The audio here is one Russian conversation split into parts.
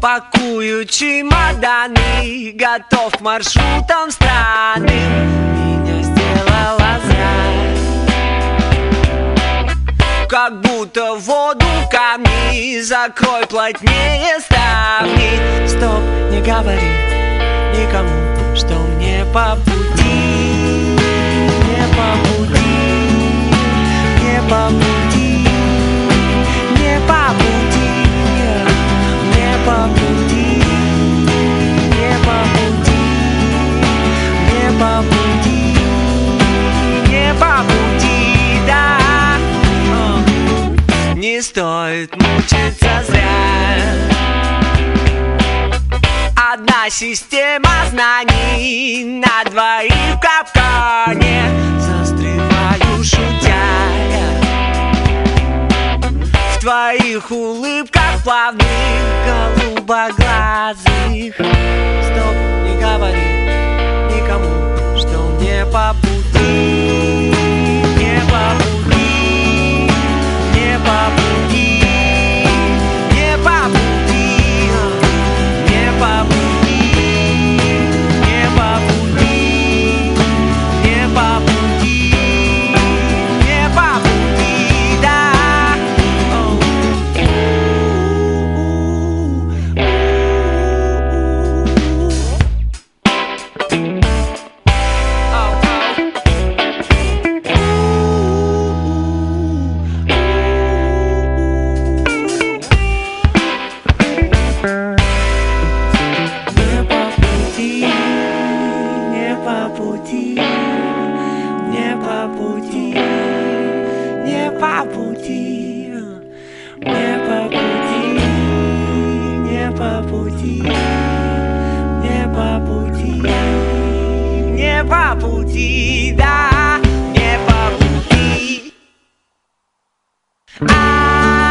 Пакую чемоданы Готов к маршрутам странным Меня сделала зря Как будто воду камни Закрой плотнее ставни. Стоп, не говори никому, что мне по стоит мучиться зря. Одна система знаний на двоих в капкане. Застреваю, шутя. В твоих улыбках плавных голубоглазых. Стоп, не говори никому, что мне по пути Ah!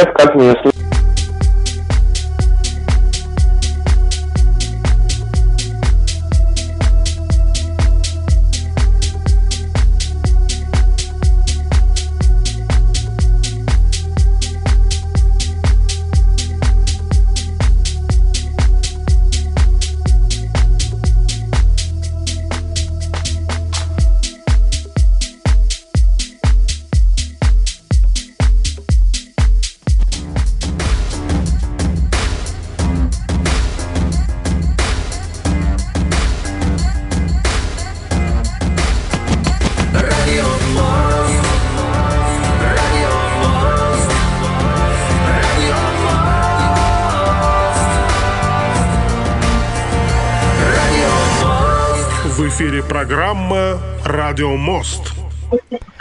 Привет, как меня «Радио Мост».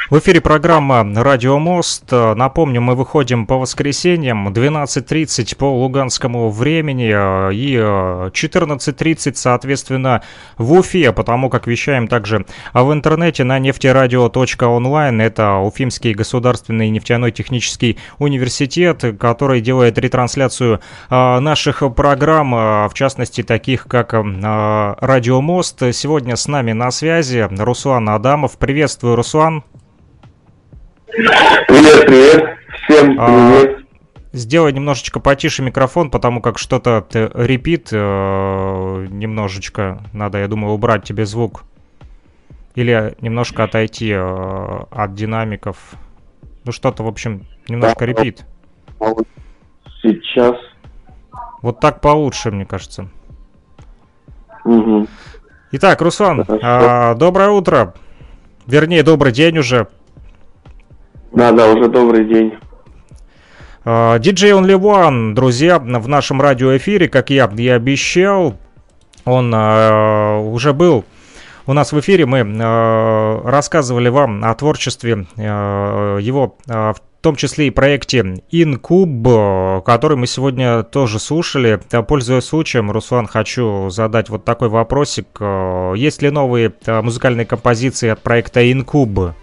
В эфире программа «Радио Мост». Напомню, мы выходим по воскресеньям 12.30 по луганскому времени э, и э, 14.30, соответственно, в Уфе, потому как вещаем также в интернете на нефтерадио.онлайн. Это Уфимский государственный нефтяной технический университет, который делает ретрансляцию э, наших программ, э, в частности, таких как э, «Радио Мост». Сегодня с нами на связи Руслан Адамов. Приветствую, Руслан. Привет, привет. Всем А, привет. Сделай немножечко потише микрофон, потому как что-то репит э, немножечко. Надо, я думаю, убрать тебе звук. Или немножко отойти э, от динамиков. Ну что-то, в общем, немножко репит. Сейчас. Вот так получше, мне кажется. Мгм. Итак, Руслан, а, доброе утро. Вернее, добрый день уже. Да, да, уже добрый день. А, DJ Only One, друзья, в нашем радиоэфире, как я и обещал, он а, уже был у нас в эфире. Мы а, рассказывали вам о творчестве а, его, а, в том числе и проекте Incube, который мы сегодня тоже слушали. Пользуясь случаем, Руслан, хочу задать вот такой вопросик. Есть ли новые музыкальные композиции от проекта Incube?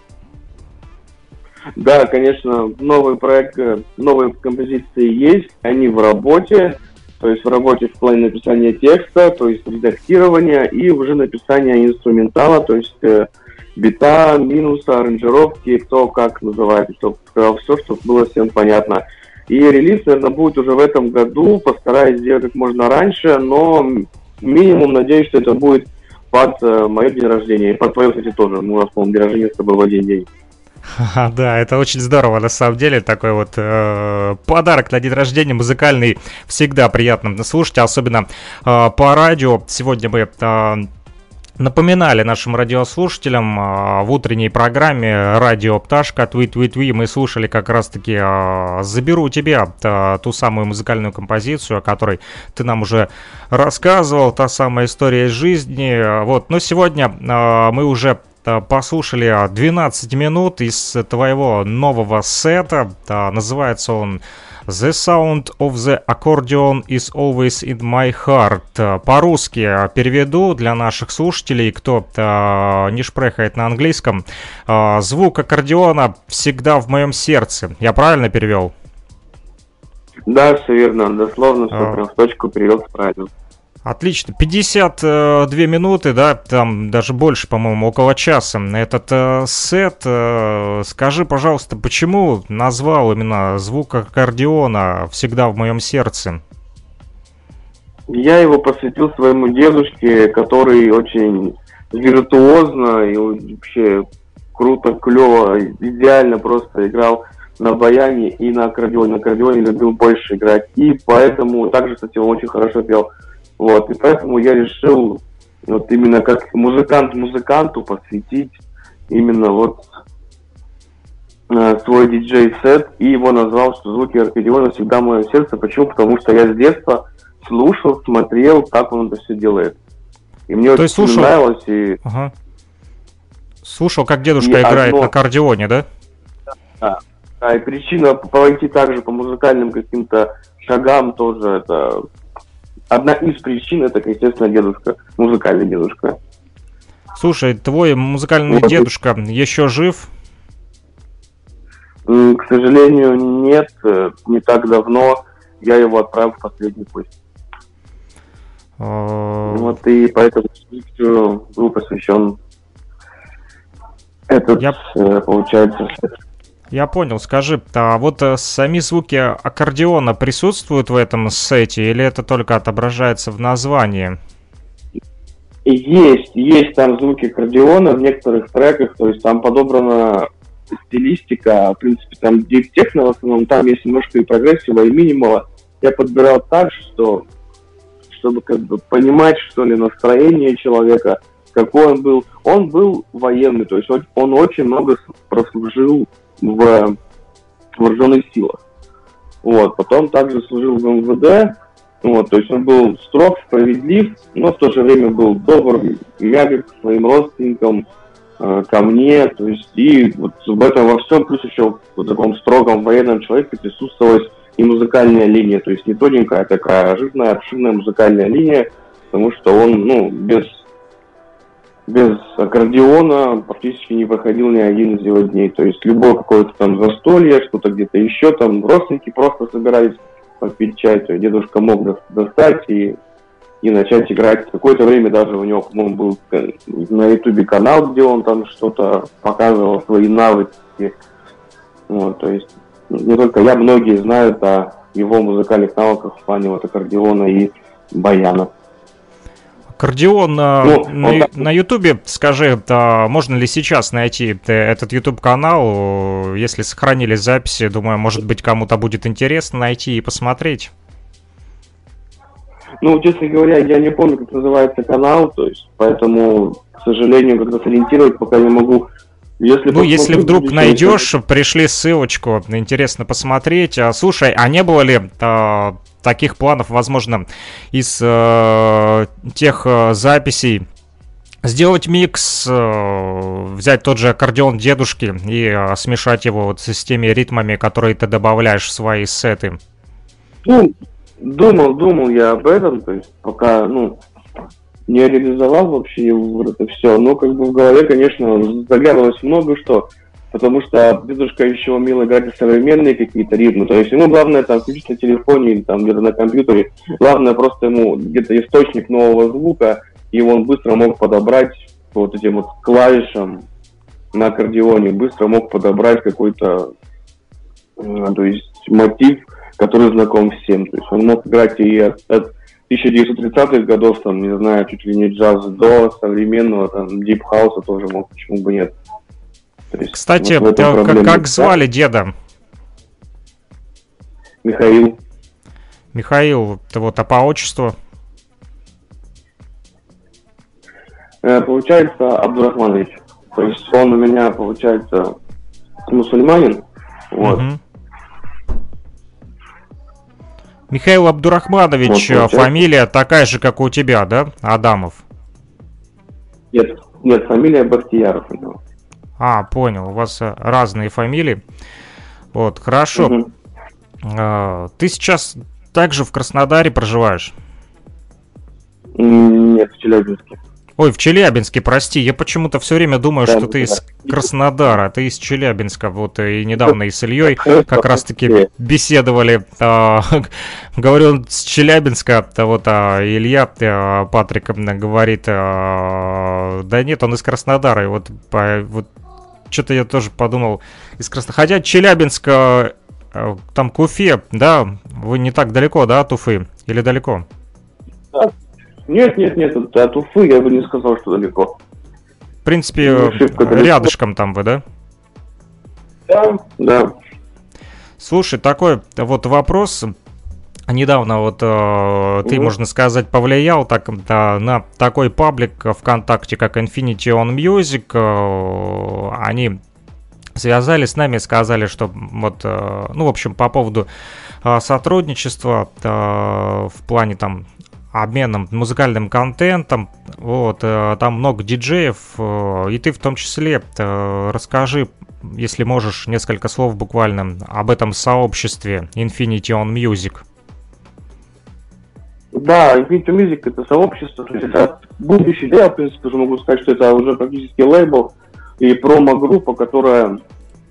Да, конечно, новый проект, э, новые композиции есть, они в работе, то есть в работе в плане написания текста, то есть редактирования и уже написания инструментала, то есть э, бита, минуса, аранжировки, кто как называет, чтобы все, чтобы было всем понятно. И релиз, наверное, будет уже в этом году, постараюсь сделать как можно раньше, но минимум надеюсь, что это будет под э, мое день рождения, и под твое, кстати, тоже. Мы у нас, по-моему, день рождения с тобой в один день. Ха, Да, это очень здорово, на самом деле, такой вот э, подарок на день рождения музыкальный всегда приятно слушать, особенно э, по радио. Сегодня мы э, напоминали нашим радиослушателям э, в утренней программе «Радио Пташка» Твит Твит Тви мы слушали как раз-таки э, «Заберу тебя» э, ту самую музыкальную композицию, о которой ты нам уже рассказывал, та самая история из жизни. Вот, но сегодня мы уже послушали а, 12 минут из твоего нового сета. А, Называется он The Sound of the Accordion is Always in My Heart. А, По-русски а, переведу для наших слушателей, кто а, не шпрехает на английском. А, Звук аккордеона всегда в моем сердце. Я правильно перевел? Да, все верно, дословно, все А. прям в точку привел правильно. Отлично. 52 минуты, да, там даже больше, по-моему, около часа. Этот э, сет, э, скажи, пожалуйста, почему назвал именно звук аккордеона всегда в моем сердце? Я его посвятил своему дедушке, который очень виртуозно и вообще круто, клево, идеально просто играл на баяне и на аккордеоне. На аккордеоне любил больше играть. И поэтому, также, кстати, он очень хорошо пел. Вот, и поэтому я решил вот именно как музыкант музыканту посвятить именно вот э, свой диджей-сет и его назвал, что звуки аккордеона всегда в моем сердце. Почему? Потому что я с детства слушал, смотрел, как он это все делает. И мне То очень есть слушал- нравилось, и Ага. Слушал, как дедушка И играет одно- на аккордеоне, да? Да, и причина пойти также по музыкальным каким-то шагам тоже это... Одна из причин это, естественно, дедушка, музыкальный дедушка. Слушай, твой музыкальный Вот. дедушка еще жив? К сожалению, нет, э, не так давно я его отправил в последний путь. Э, Вот и поэтому был посвящен этот, Я- э, получается, Я понял, скажи, а вот э, сами звуки аккордеона присутствуют в этом сете или это только отображается в названии? Есть, есть там звуки аккордеона в некоторых треках, то есть там подобрана стилистика, в принципе, там дип техно в основном, там есть немножко и прогрессива, и минимала. Я подбирал так, что чтобы как бы понимать, что ли, настроение человека, какой он был. Он был военный, то есть он, он очень много прослужил в вооруженных силах. Вот, потом также служил в МВД, вот, то есть он был строг, справедлив, но в то же время был добр, мягок к своим родственникам, э, ко мне, то есть и вот в этом во всем, плюс еще в таком строгом военном человеке присутствовалась и музыкальная линия, то есть не тоненькая, а такая жирная, обширная музыкальная линия, потому что он, ну, без без аккордеона практически не проходил ни один из его дней. То есть любое какое-то там застолье, что-то где-то еще, там родственники просто собирались попить чай, то дедушка мог дос- достать и, и начать играть. Какое-то время даже у него, по-моему, был э, на ютубе канал, где он там что-то показывал, свои навыки. Вот, то есть не только я, многие знают о его музыкальных навыках в плане вот аккордеона и баяна. Аккордеон э, Ну, на, он на Ютубе, скажи, а можно ли сейчас найти э, этот Ютуб канал? Если сохранили записи, думаю, может быть, кому-то будет интересно найти и посмотреть. Ну, честно говоря, я не помню, как называется канал, то есть, поэтому, к сожалению, как-то сориентировать пока не могу. Если Ну, если вдруг найдешь, пришли ссылочку, интересно посмотреть. А, Слушай, а не было ли а, таких планов, возможно, из э, тех э, записей. Сделать микс, э, взять тот же аккордеон дедушки и э, смешать его вот с теми ритмами, которые ты добавляешь в свои сеты? Ну, думал, думал я об этом, то есть пока, ну, не реализовал вообще это все, но как бы в голове, конечно, заглядывалось много что, потому что дедушка еще умел играть и современные какие-то ритмы, то есть ему главное там включить на телефоне или там где-то на компьютере, главное просто ему где-то источник нового звука, и он быстро мог подобрать по вот этим вот клавишам на аккордеоне, быстро мог подобрать какой-то, э, то есть мотив, который знаком всем. То есть он мог играть и от, от 1930-х годов, там, не знаю, чуть ли не джаз до современного, там, дип хауса тоже мог, почему бы нет. То есть Кстати, вот э, как, как звали деда? Михаил. Михаил, ты вот, а по отчеству? Э, получается, Абдурахманович. То есть он у меня, получается, мусульманин. Вот. Мгм. Михаил Абдурахманович, Вот, э, фамилия такая же, как у тебя, да? Адамов. Нет, нет, фамилия Бахтияров у него. А, понял, у вас э, разные фамилии. Вот, хорошо. Мгм. Э, Ты сейчас также в Краснодаре проживаешь? Нет, в Челябинске. Ой, в Челябинске, прости, я почему-то все время думаю, Да, что ты да. из Краснодара, а ты из Челябинска. Вот и недавно и с Ильей как раз таки Быстрее. беседовали. а, Говорю, он с Челябинска, а вот а Илья а, Патрик говорит, а, да нет, он из Краснодара. И вот, по- вот что-то я тоже подумал из Краснодара. Хотя Челябинск, а, а, там к Уфе, да, вы не так далеко, да, от Уфы? Или далеко? Нет, нет, нет, от, Уфы я бы не сказал, что далеко. В принципе, Ну, далеко. рядышком там вы, да? Да, да. Слушай, такой вот вопрос. Недавно вот э, ты, Мгм. можно сказать, повлиял так, да, на такой паблик ВКонтакте, как Infinity on Music. Э, они связались с нами, сказали, что вот, э, ну, в общем, по поводу э, сотрудничества э, в плане там обменом музыкальным контентом, вот, э, там много диджеев, э, и ты в том числе э, расскажи, если можешь, несколько слов буквально об этом сообществе Infinity on Music. Да, Infinity Music это сообщество, то есть это будущее, я, в принципе, уже могу сказать, что это уже практически лейбл и промо-группа, которая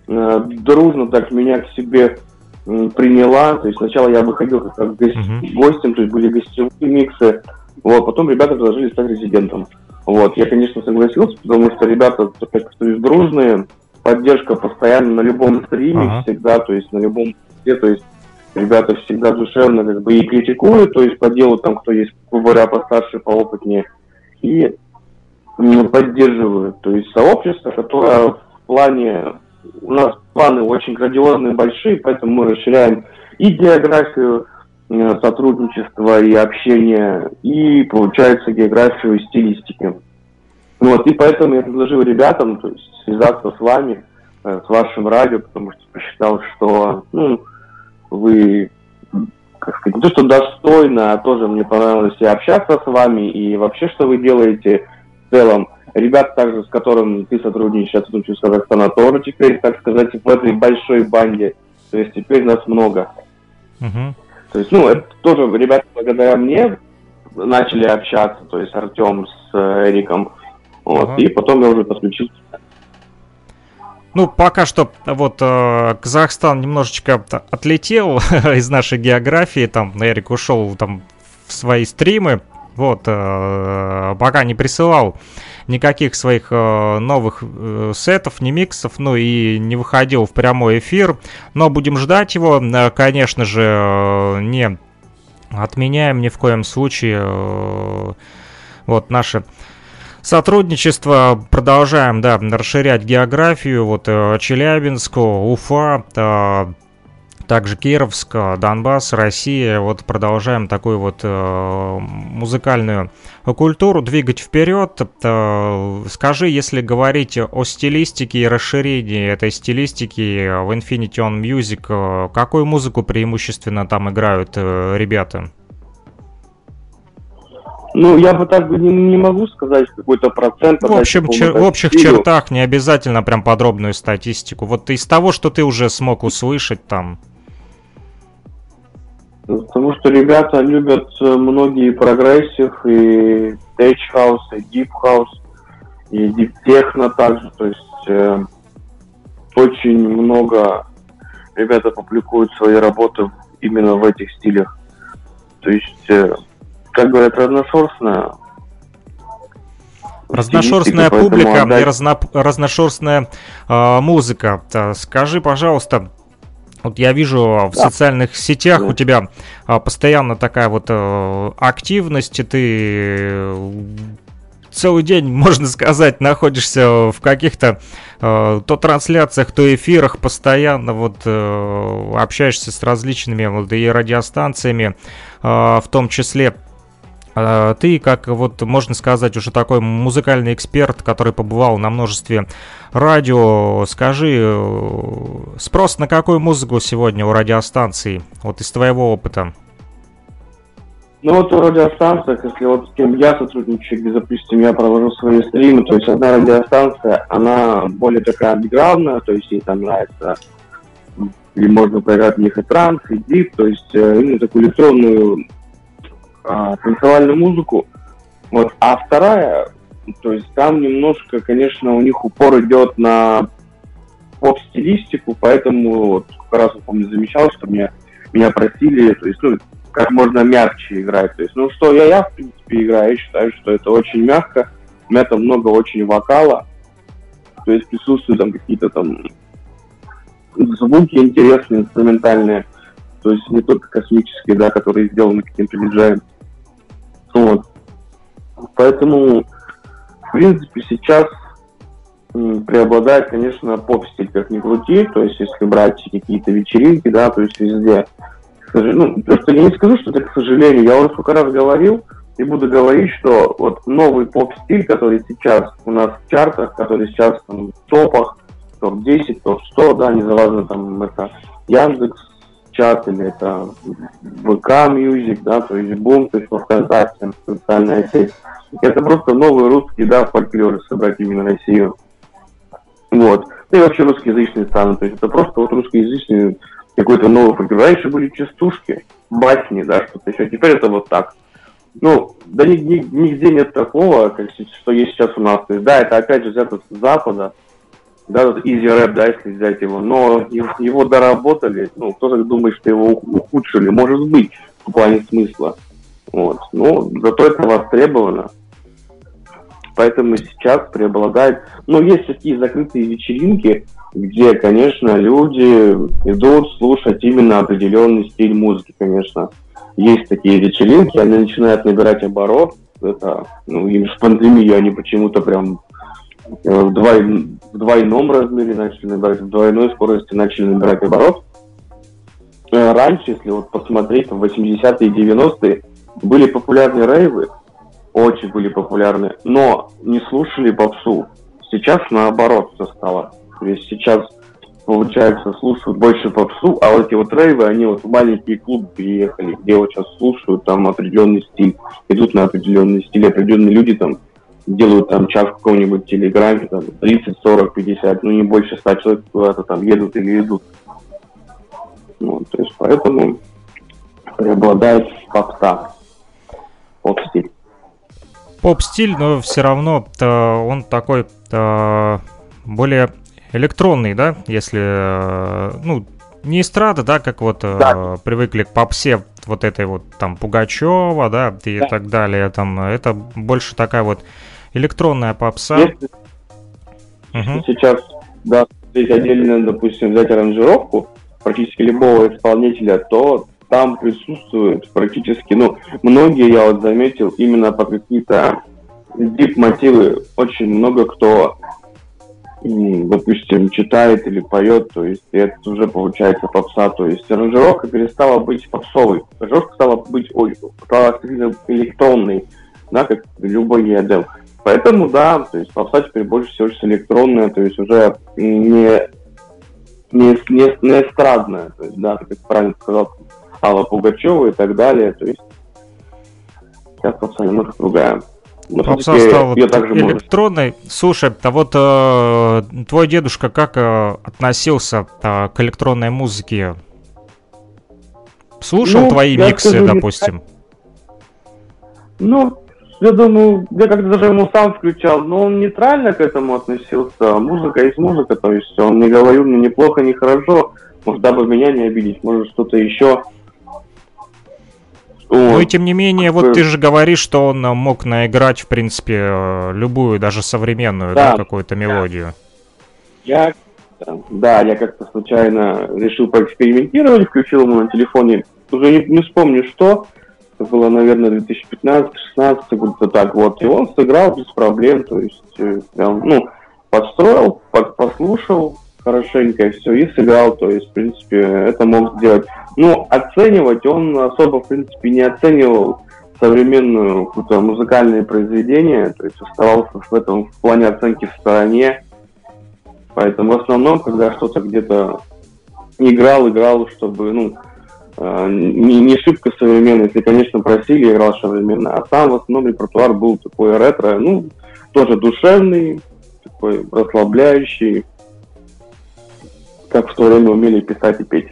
э, дружно так меня к себе м, приняла. То есть сначала я выходил как, как гость- Мгм. гостем, то есть были гостевые миксы. Вот, потом ребята предложили стать резидентом. Вот, я, конечно, согласился, потому что ребята, так сказать, дружные, поддержка постоянно на любом стриме Ага. всегда, то есть на любом то есть ребята всегда душевно как бы и критикуют, то есть по делу там, кто есть, говоря, постарше, поопытнее, и поддерживают. То есть сообщество, которое в плане, у нас планы очень грандиозные, большие, поэтому мы расширяем и географию э, сотрудничества и общения, и, получается, географию стилистики. Вот, и поэтому я предложил ребятам то есть, связаться с вами, э, с вашим радио, потому что посчитал, что ну, вы, как сказать, не то, что достойно, а тоже мне понравилось и общаться с вами, и вообще, что вы делаете в целом. Ребят, также, с которыми ты сотрудничаешь, я сотрудничаю с Казахстана, тоже теперь, так сказать, в этой большой банде. То есть теперь нас много. Мгм. То есть, ну, это тоже ребята благодаря мне начали общаться, то есть Артем с э, Эриком. Вот, Ага. и потом я уже подключился. Ну, пока что вот э, Казахстан немножечко отлетел из нашей географии, там Эрик ушел там в свои стримы, вот, э, пока не присылал никаких своих э, новых э, сетов, ни миксов, ну и не выходил в прямой эфир, но будем ждать его, Э, конечно же, э, не отменяем ни в коем случае э, вот наше Сотрудничество продолжаем, да, расширять географию. Вот э, Челябинск, Уфа, э, также Кировск, Донбасс, Россия. Вот продолжаем такую вот э, музыкальную культуру двигать вперед. Э, Скажи, если говорить о стилистике и расширении этой стилистики в Infinity on Music, э, какую музыку преимущественно там играют э, ребята? Ну, я бы так не, не могу сказать какой-то процент. В, общем, чер- какому-то в общих стилю. чертах не обязательно прям подробную статистику. Вот из того, что ты уже смог услышать там. Потому что ребята любят э, многие прогрессив, и Tech House, и Deep House, и Deep Techno также. То есть э, очень много ребята публикуют свои работы именно в этих стилях. То есть, э, как говорят, разношерстная. Разношерстная публика и отдать- разно- разношерстная э, музыка. Скажи, пожалуйста, вот я вижу в Да. социальных сетях Да. у тебя а, постоянно такая вот активность, и ты э, целый день, можно сказать, находишься в каких-то э, то трансляциях, то эфирах, постоянно вот э, общаешься с различными вот и радиостанциями, э, в том числе. Э, Ты, как вот можно сказать, уже такой музыкальный эксперт, который побывал на множестве радио, скажи, э, спрос на какую музыку сегодня у радиостанций, вот из твоего опыта? Ну вот в радиостанциях, если вот с кем я сотрудничаю, где, я провожу свои стримы, то есть одна радиостанция, она более такая андеграундная, то есть ей там нравится, или можно поиграть в них и транс, и дип, то есть э, именно такую электронную а, танцевальную музыку. Вот. А вторая, то есть там немножко, конечно, у них упор идет на поп-стилистику, поэтому вот как раз, помню, замечал, что меня, меня просили, то есть, ну, как можно мягче играть. То есть, ну что я, я в принципе играю, я считаю, что это очень мягко. У меня там много очень вокала. То есть присутствуют там какие-то там звуки интересные, инструментальные. То есть не только космические, да, которые сделаны каким-то диджеем. Вот. Поэтому, в принципе, сейчас преобладает, конечно, поп-стиль, как ни крути. То есть, если брать какие-то вечеринки, да, то есть везде ну, просто я не скажу, что это к сожалению. Я уже сколько раз говорил и буду говорить, что вот новый поп-стиль, который сейчас у нас в чартах, который сейчас там, в топах, топ-10, топ-100, да, незаважно там это Яндекс чат или это ВК Music, да, то есть Бум, то есть во ВКонтакте, социальная сеть. Это просто новый русский, да, фольклор, собрать именно Россию. Вот. Ну и вообще русскоязычные страны. То есть это просто вот русскоязычный какой-то новый фольклор. Раньше были частушки, басни, да, что-то еще. Теперь это вот так. Ну, да ни- ни- нигде нет такого, как, что есть сейчас у нас. То есть, да, это опять же взято с Запада, да, вот Easy Rap, да, если взять его, но его, его доработали, ну, кто-то думает, что его ухудшили, может быть, в плане смысла, вот, но зато это востребовано, поэтому сейчас преобладает, ну, есть такие закрытые вечеринки, где, конечно, люди идут слушать именно определенный стиль музыки, конечно, есть такие вечеринки, они начинают набирать оборот, это, ну, им в пандемию они почему-то прям в, двой, в двойном размере начали набирать, в двойной скорости начали набирать оборот. Э, раньше, если вот посмотреть, в 80-е и 90-е были популярны рейвы, очень были популярны, но не слушали попсу. Сейчас наоборот все стало. То есть сейчас получается, слушают больше попсу, а вот эти вот рейвы, они вот в маленькие клубы приехали, где вот сейчас слушают там определенный стиль, идут на определенный стиль, определенные люди там делают там час в каком-нибудь телеграме, там 30, 40, 50, ну не больше 100 человек куда-то там едут или идут. Ну, то есть поэтому преобладает попса, поп-стиль. Поп-стиль, но все равно он такой более электронный, да, если, э, ну, не эстрада, да, как вот э, да. привыкли к попсе вот этой вот там Пугачева, да, и да. так далее, там, это больше такая вот электронная попса. Если угу. сейчас, да, здесь отдельно, допустим, взять аранжировку практически любого исполнителя, то там присутствуют практически, ну, многие, я вот заметил, именно по какие-то дип-мотивы очень много кто допустим, читает или поет, то есть это уже получается попса, то есть аранжировка перестала быть попсовой, аранжировка стала быть ой, стала электронной, да, как любой EDM. Поэтому, да, то есть попса теперь больше всего электронная, то есть уже не, не, не, не эстрадная, то есть, да, как правильно сказал Алла Пугачева и так далее, то есть сейчас попса немного другая. Попса стала электронной. Можно. Слушай, а вот э, твой дедушка как э, относился э, к электронной музыке? Слушал ну, твои миксы, скажу, допустим? Ну, я думаю, я как-то даже ему сам включал, но он нейтрально к этому относился. Музыка есть музыка, то есть он не говорил мне ни плохо, ни хорошо. Может, дабы меня не обидеть, может, что-то еще. Ну и тем не менее, вот ты же говоришь, что он мог наиграть, в принципе, любую, даже современную, да, да какую-то мелодию. Я, да, я как-то случайно решил поэкспериментировать, включил ему на телефоне, уже не, не вспомню что, это было, наверное, 2015-16, где-то так вот, и он сыграл без проблем, то есть, э, прям, ну, подстроил, послушал, хорошенько все и сыграл, то есть, в принципе, это мог сделать. Ну, оценивать он особо, в принципе, не оценивал современную какое-то музыкальное произведение, то есть оставался в этом в плане оценки в стороне. Поэтому в основном, когда что-то где-то играл, играл, чтобы, ну, не, не шибко современно, если, конечно, просили, играл современно. А сам в основном репертуар был такой ретро, ну, тоже душевный, такой расслабляющий, как в то время умели писать и петь.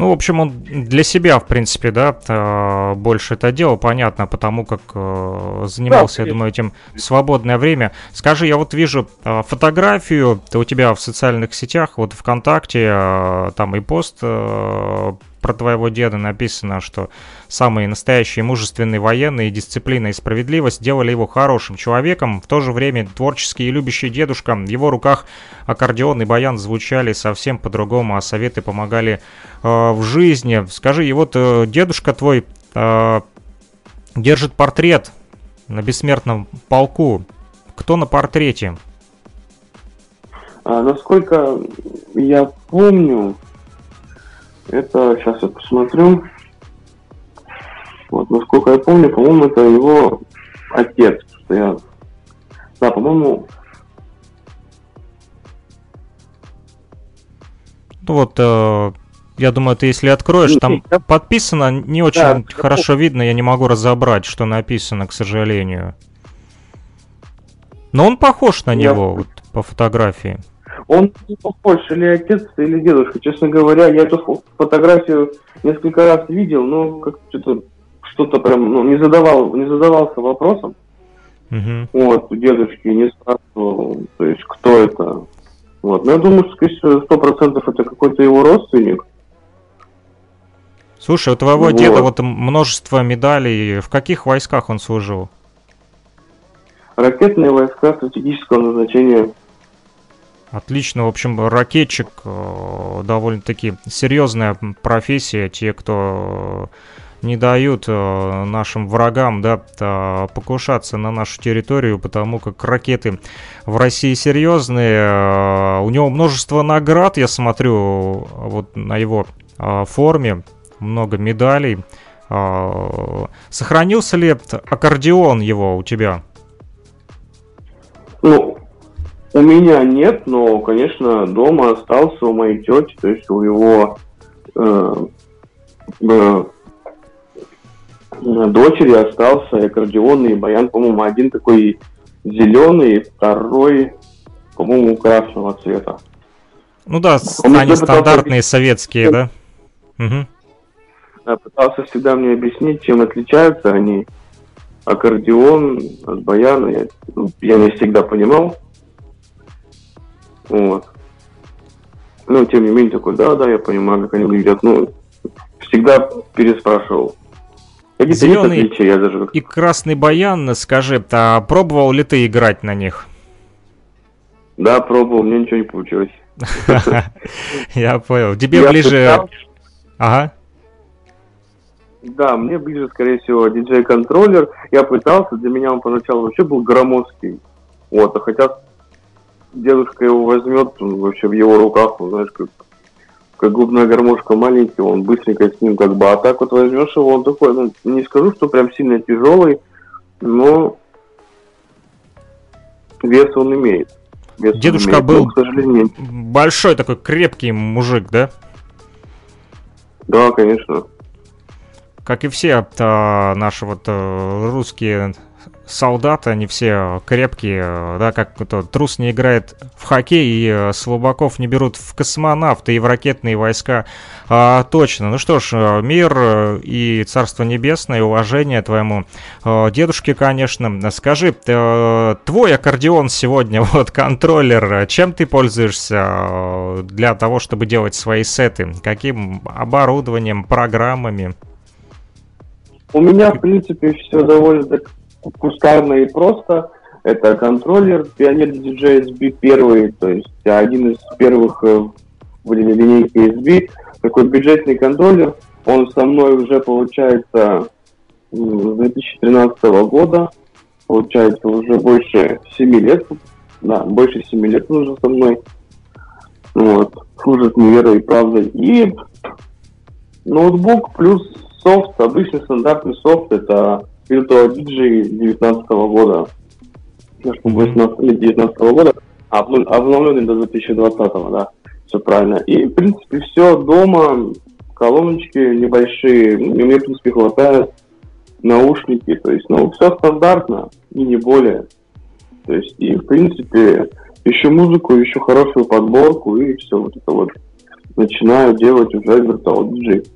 Ну, в общем, он для себя, в принципе, да, э, больше это делал, понятно, потому как э, занимался, да, я думаю, этим свободное время. Скажи, я вот вижу э, фотографию у тебя в социальных сетях, вот ВКонтакте, там и пост про твоего деда написано, что самые настоящие мужественные военные, дисциплина и справедливость делали его хорошим человеком. В то же время творческий и любящий дедушка, в его руках аккордеон и баян звучали совсем по-другому, а советы помогали э, в жизни. Скажи, и вот э, дедушка твой э, держит портрет на бессмертном полку. Кто на портрете? А, насколько я помню, это, сейчас я посмотрю. Вот, насколько я помню, по-моему, это его отец. Я... Да, по-моему... Ну вот, э, я думаю, ты если откроешь, там подписано, не очень да, хорошо видно, я не могу разобрать, что написано, к сожалению. Но он похож на я... него вот, по фотографии. Он не похож или отец, или дедушка. Честно говоря, я эту фотографию несколько раз видел, но как что-то что-то прям ну, не задавал, не задавался вопросом. Uh-huh. Вот, у дедушки не спрашивал, то есть кто это. Вот. Но я думаю, что, скорее всего, сто процентов это какой-то его родственник. Слушай, у твоего Вот. деда вот множество медалей. В каких войсках он служил? Ракетные войска стратегического назначения. Отлично, в общем, ракетчик э, довольно-таки серьезная профессия. Те, кто не дают э, нашим врагам да, э, покушаться на нашу территорию, потому как ракеты в России серьезные. Э, У него множество наград, я смотрю, вот на его э, форме, много медалей. Э, Сохранился ли аккордеон его у тебя? Ну, у меня нет, но, конечно, дома остался у моей тети, то есть у его э, э, дочери остался аккордеонный баян, по-моему, один такой зеленый, второй, по-моему, красного цвета. Ну да, Он они уже пытался стандартные советские, да? Я пытался всегда мне объяснить, чем отличаются они. Аккордеон от баяна. Я, ну, я не всегда понимал. Вот. Ну, тем не менее, такой, да, да, я понимаю, как они выглядят. Ну, всегда переспрашивал. Отличия, я даже И красный баян, скажи, а пробовал ли ты играть на них? Да, пробовал, мне ничего не получилось. Я понял. Тебе ближе... Ага. Да, мне ближе, скорее всего, диджей-контроллер. Я пытался, для меня он поначалу вообще был громоздкий. Вот, а хотя дедушка его возьмет, он вообще в его руках, он, знаешь, как, как губная гармошка маленький, он быстренько с ним как бы, а так вот возьмешь его, он такой, ну, не скажу, что прям сильно тяжелый, но вес он имеет. Вес он Дедушка имеет. был- Но, к сожалению, Большой такой крепкий мужик, да? да, конечно. Как и все а, наши вот э, русские солдаты, они все крепкие, э, да, как это, трус не играет в хоккей, и э, слабаков не берут в космонавты и в ракетные войска. А, точно. Ну что ж, э, мир э, и царство небесное, и уважение твоему э, дедушке, конечно. Скажи, э, твой аккордеон сегодня, вот контроллер, э, чем ты пользуешься э, для того, чтобы делать свои сеты? Каким оборудованием, программами? У меня, в принципе, все довольно так кустарно просто. Это контроллер Pioneer DJ SB первый, то есть один из первых э, в линейке SB. Такой бюджетный контроллер. Он со мной уже, получается, с 2013 года. Получается, уже больше 7 лет. Да, больше 7 лет он уже со мной. Вот. Служит мне верой и правдой. И ноутбук плюс софт, обычный стандартный софт, это Virtual DJ 2019 года. Наш, по-моему, 18 или 19 года, обновленный до 2020, да, все правильно. И, в принципе, все дома, колоночки небольшие, ну, мне, в принципе, хватает, наушники, то есть, ну, все стандартно, и не более. То есть, и, в принципе, ищу музыку, ищу хорошую подборку, и все вот это вот. Начинаю делать уже Virtual DJ.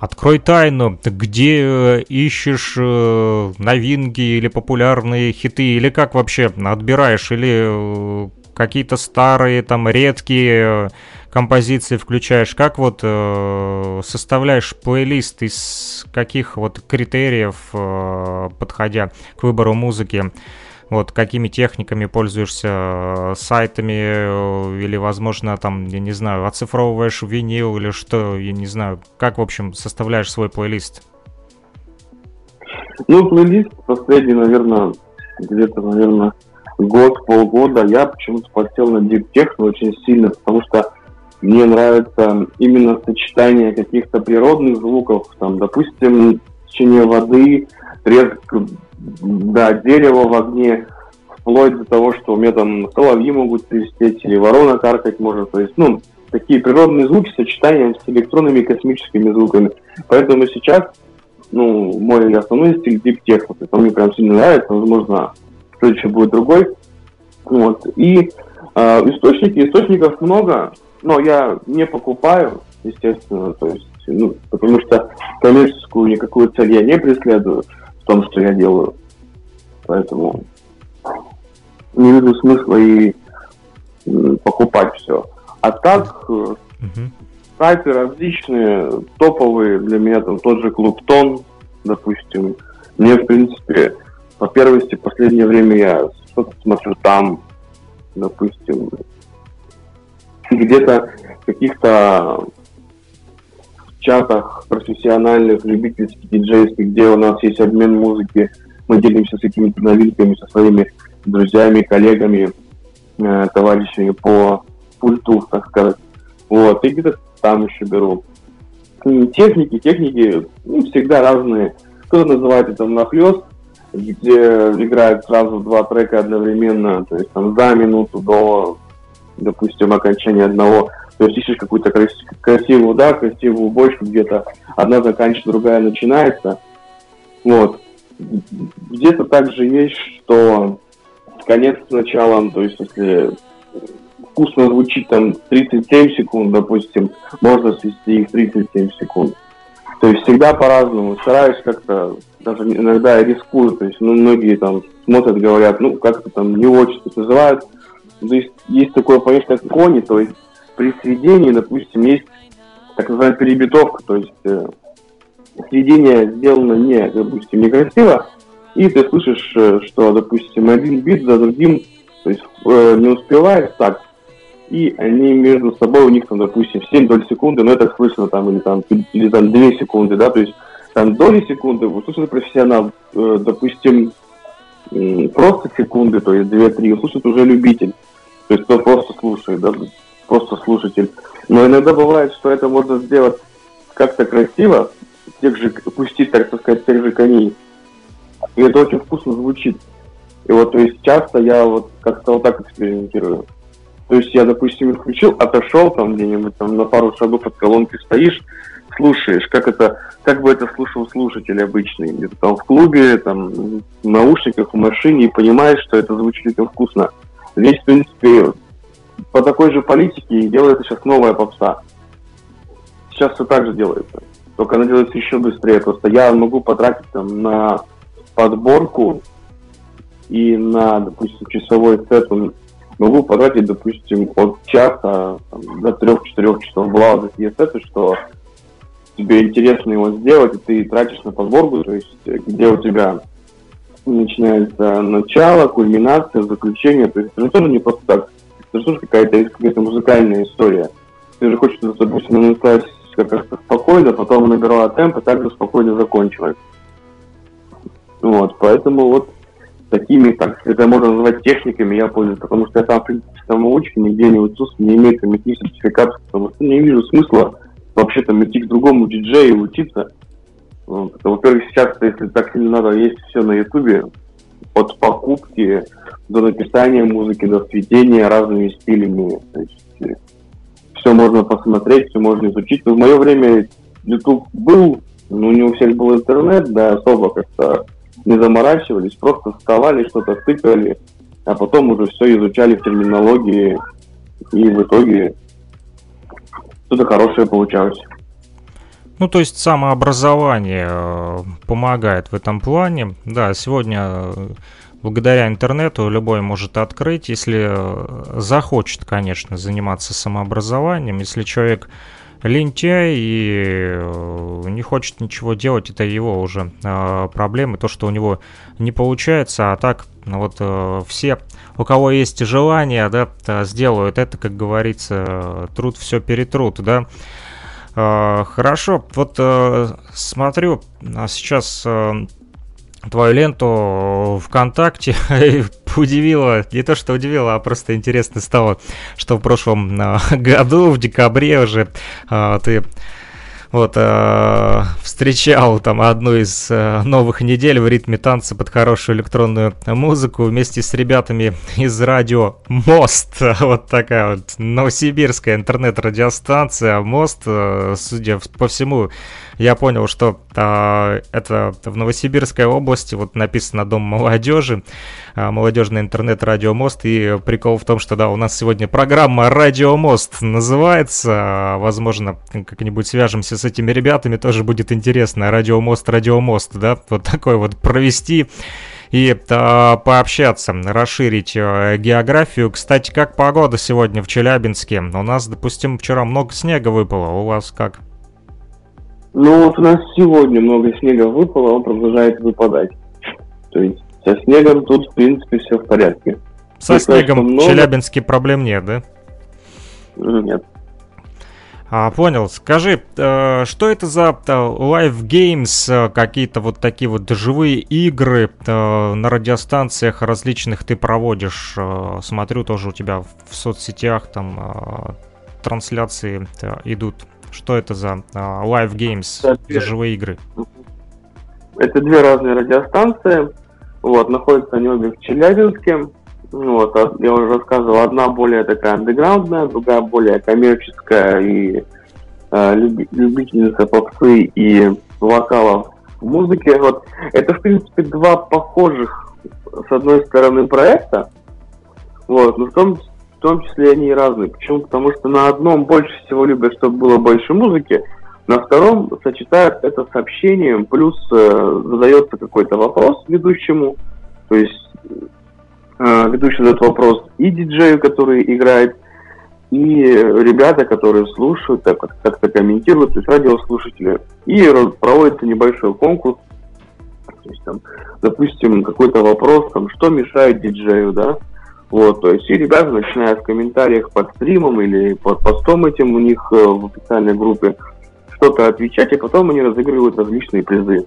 Открой тайну, где э, ищешь э, новинки или популярные хиты, или как вообще отбираешь, или э, какие-то старые, там, редкие композиции включаешь, как вот составляешь плейлист, из каких вот критериев, подходя к выбору музыки, вот какими техниками пользуешься, э, сайтами э, или, возможно, там, я не знаю, оцифровываешь винил или что, я не знаю, как, в общем, составляешь свой плейлист? Ну, плейлист последний, наверное, где-то, наверное, год, полгода. Я почему-то подсел на Deep Techno очень сильно, потому что мне нравится именно сочетание каких-то природных звуков, там, допустим, течение воды, треск, да, дерева в огне, вплоть до того, что у меня там соловьи могут свистеть или ворона каркать может. То есть, ну, такие природные звуки сочетания с электронными и космическими звуками. Поэтому сейчас ну, мой основной стиль Deep Techno. То есть мне прям сильно нравится, возможно, следующий будет другой. Вот. И э, источники, источников много, но я не покупаю, естественно, то есть, ну, потому что коммерческую никакую цель я не преследую том, что я делаю. Поэтому не вижу смысла и покупать все. А так, э, сайты различные, топовые для меня, там тот же Клуб Тон, допустим. Мне, в принципе, по первости, в последнее время я что-то смотрю там, допустим, где-то каких-то чатах профессиональных, любительских, диджейских, где у нас есть обмен музыки, мы делимся с какими-то новинками со своими друзьями, коллегами, э, товарищами по пульту, так сказать. Вот, и где-то там еще беру. Техники, техники ну, всегда разные. Кто-то называет это нахлест, где играют сразу два трека одновременно, то есть там за минуту до, допустим, окончания одного. То есть ищешь какую-то крас- красивую, да, красивую бочку где-то, одна заканчивается, другая начинается. Вот. Где-то также есть, что конец с началом, то есть если вкусно звучит там 37 секунд, допустим, можно свести их в 37 секунд. То есть всегда по-разному. Стараюсь как-то, даже иногда рискую, то есть ну, многие там смотрят, говорят, ну как-то там не очень называют. То есть есть такое понятие, как кони, то есть при сведении, допустим, есть так называемая перебитовка, то есть э, сведение сделано не, допустим, некрасиво, и ты слышишь, э, что, допустим, один бит за другим, то есть э, не успевает так, и они между собой, у них там, допустим, 7 доль секунды, но это слышно там, или там, или там 2 секунды, да, то есть там доли секунды, услышит профессионал, допустим, просто секунды, то есть 2-3, услышит уже любитель, то есть кто просто слушает, да, просто слушатель. Но иногда бывает, что это можно сделать как-то красиво, тех же, пустить, так сказать, тех же коней. И это очень вкусно звучит. И вот, то есть, часто я вот как-то вот так экспериментирую. То есть я, допустим, включил, отошел там где-нибудь там на пару шагов от колонки стоишь, слушаешь, как это, как бы это слушал слушатель обычный, где-то там в клубе, там в наушниках, в машине, и понимаешь, что это звучит очень вкусно. Здесь, в принципе, по такой же политике и делается сейчас новая попса. Сейчас все так же делается. Только она делается еще быстрее. Просто я могу потратить там на подборку и на, допустим, часовой сет могу потратить, допустим, от часа там, до трех-четырех часов. Бывало такие сеты, что тебе интересно его сделать, и ты тратишь на подборку, то есть э, где у тебя начинается начало, кульминация, заключение. То есть это же тоже не просто так. Это же тоже какая-то какая-то музыкальная история. Ты же хочешь, допустим, начать как-то спокойно, потом набирала темп, и также спокойно закончилась. Вот, поэтому вот такими, так это можно назвать техниками, я пользуюсь, потому что я там, в принципе, самоучка, нигде не учусь, не имею там никаких сертификатов, потому что не вижу смысла вообще там идти к другому диджею учиться. Во-первых, сейчас, если так сильно надо, есть все на ютубе, от покупки до написания музыки, до сведения разными стилями. То есть, все можно посмотреть, все можно изучить. Но в мое время YouTube был, но не у всех был интернет, да, особо как-то не заморачивались, просто вставали, что-то тыкали, а потом уже все изучали в терминологии, и в итоге что-то хорошее получалось. Ну, то есть самообразование э, помогает в этом плане. Да, сегодня э, благодаря интернету любой может открыть, если э, захочет, конечно, заниматься самообразованием. Если человек лентяй и э, не хочет ничего делать, это его уже э, проблемы, то, что у него не получается, а так ну, вот все, у кого есть желание, да, сделают это, как говорится, труд все перетрут, да. Хорошо, вот смотрю а сейчас твою ленту ВКонтакте удивило, не то что удивило, а просто интересно стало, что в прошлом э, году, в декабре уже э, ты вот э, встречал там одну из новых недель в ритме танца под хорошую электронную музыку вместе с ребятами из радио Мост. Вот такая вот новосибирская интернет-радиостанция Мост. Судя по всему, я понял, что э, это в Новосибирской области, вот написано Дом молодежи, э, молодежный интернет-радио Мост. И прикол в том, что да, у нас сегодня программа Радио Мост называется. Возможно, как-нибудь свяжемся с этими ребятами, тоже будет интересно. Радио Мост, Радио Мост, да, вот такой вот провести и э, пообщаться, расширить э, географию. Кстати, как погода сегодня в Челябинске? У нас, допустим, вчера много снега выпало, у вас как? Ну вот у нас сегодня много снега выпало, он продолжает выпадать. То есть со снегом тут, в принципе, все в порядке. Со Не сказать, снегом что в много. Челябинске проблем нет, да? Нет. А, понял. Скажи, э, что это за э, live games, э, какие-то вот такие вот живые игры э, на радиостанциях различных ты проводишь? Э, смотрю, тоже у тебя в соцсетях там э, трансляции э, идут. Что это за э, live games, Так, за живые игры? Это две разные радиостанции. Вот, находятся они обе в Челябинске. Вот, а я уже рассказывал, одна более такая андеграундная, другая более коммерческая и э, люби- любительница попсы и вокалов в музыке. Вот, это, в принципе, два похожих, с одной стороны, проекта, вот, но в том, в том числе они и разные. Почему? Потому что на одном больше всего любят, чтобы было больше музыки, на втором сочетают это с общением, плюс э, задается какой-то вопрос ведущему, то есть э, ведущий задает вопрос и диджею, который играет, и ребята, которые слушают, так как- как-то комментируют, то есть радиослушатели. И ро- проводится небольшой конкурс, то есть там, допустим, какой-то вопрос, там, что мешает диджею, да, вот, то есть и ребята, начиная в комментариях под стримом или под постом этим у них э, в официальной группе, что-то отвечать, и потом они разыгрывают различные призы.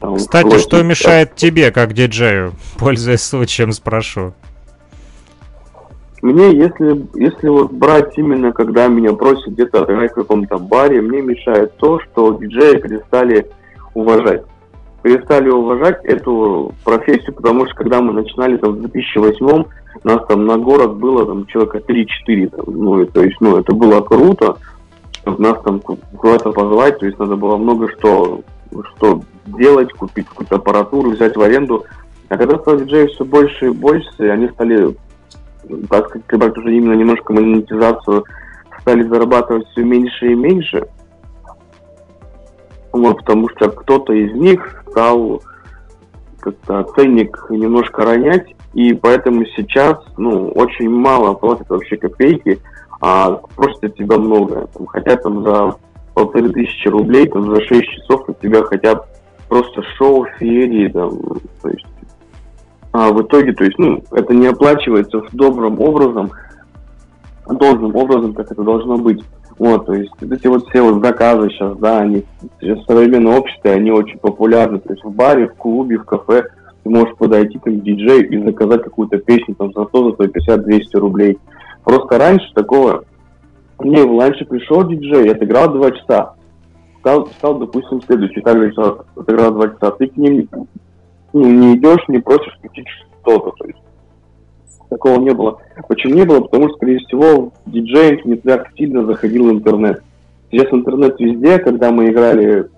Там, Кстати, вплоть что мешает тебе, как диджею? Пользуясь случаем, спрошу. Мне, если, если вот брать именно, когда меня просят где-то играть в каком-то баре, мне мешает то, что диджеи перестали уважать. Перестали уважать эту профессию, потому что когда мы начинали там в 2008 у нас там на город было там человека 3-4, там, ну, то есть, ну, это было круто, нас там ку- куда-то позвать, то есть надо было много что, что делать, купить какую-то аппаратуру, взять в аренду. А когда стало диджеев все больше и больше, и они стали так сказать, уже именно немножко монетизацию, стали зарабатывать все меньше и меньше. Вот, потому что кто-то из них стал как-то ценник немножко ронять, и поэтому сейчас, ну, очень мало платят вообще копейки, а просят от тебя много. Там, хотят там за полторы тысячи рублей, там, за 6 часов от тебя хотят просто шоу, феерии, там, то есть а в итоге, то есть, ну, это не оплачивается в добрым образом, должным образом, как это должно быть. Вот, то есть, вот эти вот все вот заказы сейчас, да, они сейчас в современном обществе, они очень популярны. То есть в баре, в клубе, в кафе ты можешь подойти как диджей и заказать какую-то песню там за 100, за 150, 200 рублей. Просто раньше такого не было. Раньше пришел диджей, отыграл два часа. Стал, стал, допустим, следующий, также отыграл два часа. Ты к ним ну, не идешь, не просишь включить что-то. То есть такого не было. Почему не было? Потому что, скорее всего, в диджеинг не так сильно заходил интернет. Сейчас интернет везде, когда мы играли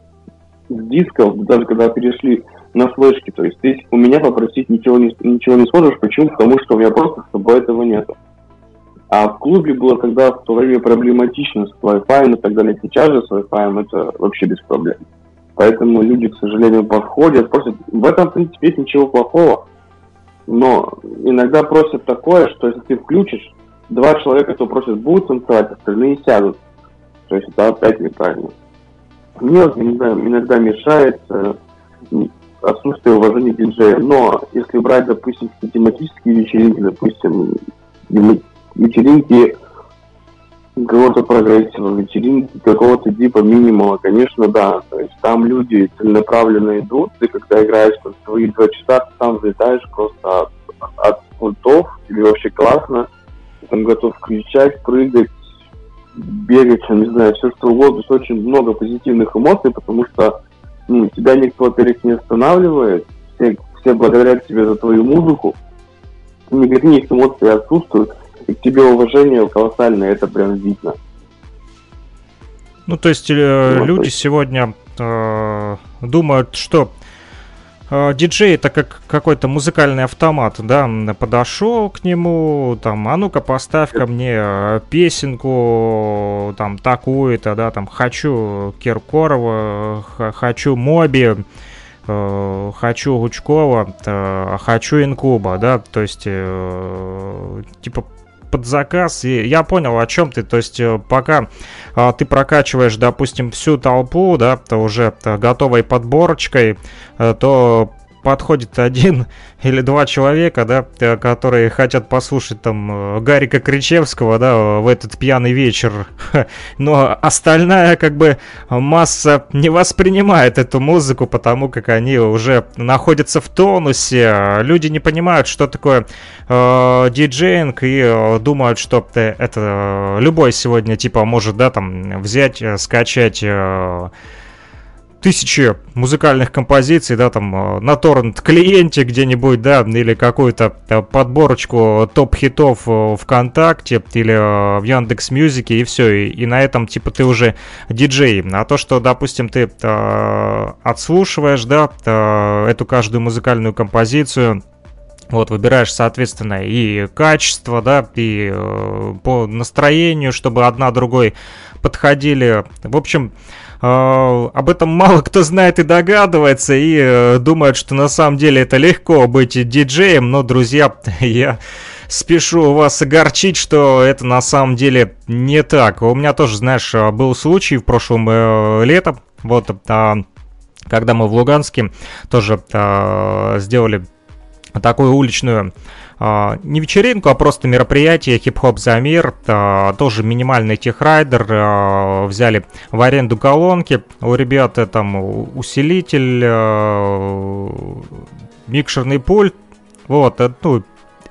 с дисков, даже когда перешли на флешки, то есть ты у меня попросить ничего не, ничего не сможешь. Почему? Потому что у меня просто с собой этого нету. А в клубе было тогда в то время проблематично с Wi-Fi и так далее. Сейчас же с Wi-Fi это вообще без проблем. Поэтому люди, к сожалению, подходят, просят. В этом, в принципе, нет ничего плохого. Но иногда просят такое, что если ты включишь, два человека, кто просит, будут танцевать, остальные сядут. То есть это опять неправильно. Мне вот иногда, мешает э, отсутствие уважения к диджея. Но если брать, допустим, тематические вечеринки, допустим, ве- вечеринки какого-то прогрессива, вечеринки какого-то типа минимума, конечно, да. То есть там люди целенаправленно идут, ты когда играешь там, свои два часа, ты там залетаешь просто от, от пультов, тебе вообще классно, ты там готов кричать, прыгать, бегать, не знаю, все что угодно, есть очень много позитивных эмоций, потому что ну, тебя никто, во-первых, не останавливает, все, все благодарят тебе за твою музыку, никаких эмоций отсутствуют, к тебе уважение колоссальное, это прям видно. Ну, то есть э, Вот, люди то есть- сегодня э, думают, что э, диджей это как какой-то музыкальный автомат, да, подошел к нему, там, а ну-ка поставь ко мне э, песенку, там, такую-то, да, там, хочу Киркорова, хочу Моби, э, хочу Гучкова, э, хочу Инкуба, да, то есть, э, типа, под заказ, и я понял, о чем ты, то есть, э, пока э, ты прокачиваешь, допустим, всю толпу, да, то уже э, готовой подборочкой, э, то подходит один или два человека, да, э, которые хотят послушать там э, Гарика Кричевского, да, в этот пьяный вечер. Но остальная, как бы, масса не воспринимает эту музыку, потому как они уже находятся в тонусе. Люди не понимают, что такое э, диджеинг и э, думают, что это любой сегодня, типа, может, да, там, взять, скачать тысячи музыкальных композиций, да, там, э, на торрент-клиенте где-нибудь, да, или какую-то э, подборочку топ-хитов э, ВКонтакте или в Яндекс Мьюзике, и все, и, и на этом, типа, ты уже диджей. А то, что, допустим, ты э, отслушиваешь, да, э, эту каждую музыкальную композицию, вот, выбираешь, соответственно, и качество, да, и э, по настроению, чтобы одна другой подходили. В общем, Uh, об этом мало кто знает и догадывается, и uh, думает, что на самом деле это легко быть диджеем, но, друзья, я спешу вас огорчить, что это на самом деле не так. У меня тоже, знаешь, был случай в прошлом uh, летом, вот, uh, когда мы в Луганске тоже uh, сделали такую уличную а, не вечеринку, а просто мероприятие хип-хоп за мир, а, тоже минимальный техрайдер, а, взяли в аренду колонки, у ребят там усилитель, микшерный пульт, вот, э, ну,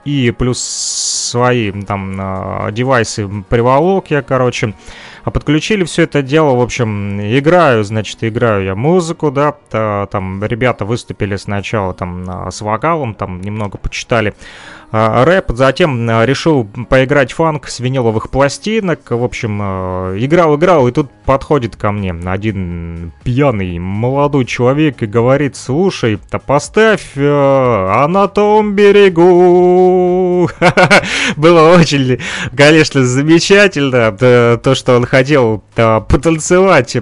и плюс свои там девайсы приволок я, короче, подключили все это дело, в общем, играю, значит, играю я музыку, да, там ребята выступили сначала там с вокалом, там немного почитали а, рэп, затем а, решил поиграть фанк с виниловых пластинок, в общем, играл-играл, и тут подходит ко мне один пьяный молодой человек и говорит, слушай, да поставь а на том берегу. Было очень, конечно, замечательно, то, что он хотел потанцевать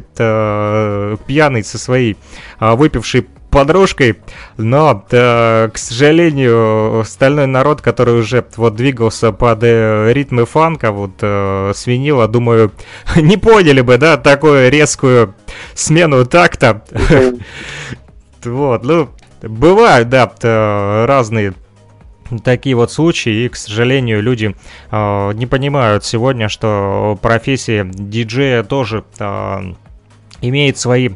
пьяный со своей выпившей подружкой, но, э, к сожалению, остальной народ, который уже вот двигался под э, ритмы фанка, вот э, свинила, думаю, не поняли бы, да, такую резкую смену такта. Вот, ну, бывают, да, разные такие вот случаи, и, к сожалению, люди э, не понимают сегодня, что профессия диджея тоже э, имеет свои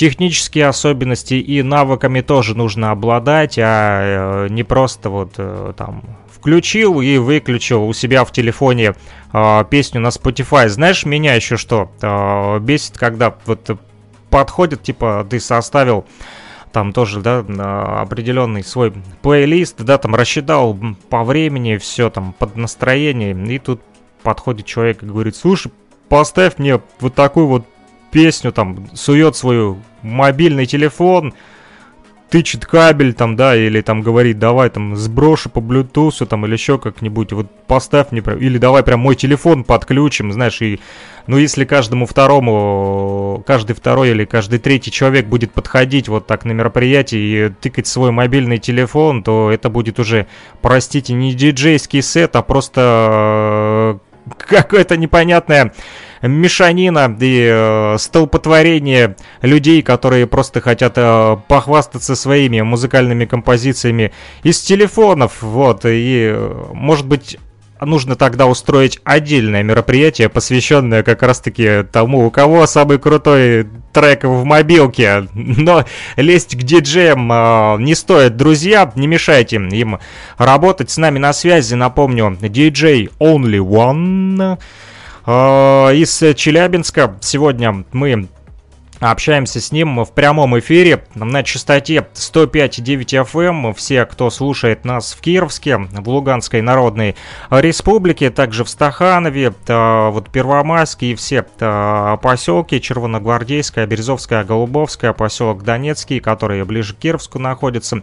технические особенности и навыками тоже нужно обладать, а э, не просто вот э, там включил и выключил у себя в телефоне э, песню на Spotify. Знаешь, меня еще что э, бесит, когда вот подходит, типа, ты составил там тоже, да, определенный свой плейлист, да, там рассчитал по времени все там под настроение, и тут подходит человек и говорит, слушай, поставь мне вот такую вот песню, там, сует свою мобильный телефон, тычет кабель там, да, или там говорит, давай там сброшу по блютусу там или еще как-нибудь, вот поставь мне, или давай прям мой телефон подключим, знаешь, и, ну, если каждому второму, каждый второй или каждый третий человек будет подходить вот так на мероприятие и тыкать свой мобильный телефон, то это будет уже, простите, не диджейский сет, а просто э, какое-то непонятное мешанина и э, столпотворение людей, которые просто хотят э, похвастаться своими музыкальными композициями из телефонов, вот, и, э, может быть, нужно тогда устроить отдельное мероприятие, посвященное как раз-таки тому, у кого самый крутой трек в мобилке. Но лезть к диджеям э, не стоит, друзья, не мешайте им работать с нами на связи. Напомню, диджей Only One из Челябинска. Сегодня мы Общаемся с ним в прямом эфире на частоте 105,9 FM. Все, кто слушает нас в Кировске, в Луганской Народной Республике, также в Стаханове, вот Первомайске и все поселки Червоногвардейская, Березовская, Голубовская, поселок Донецкий, которые ближе к Кировску находятся.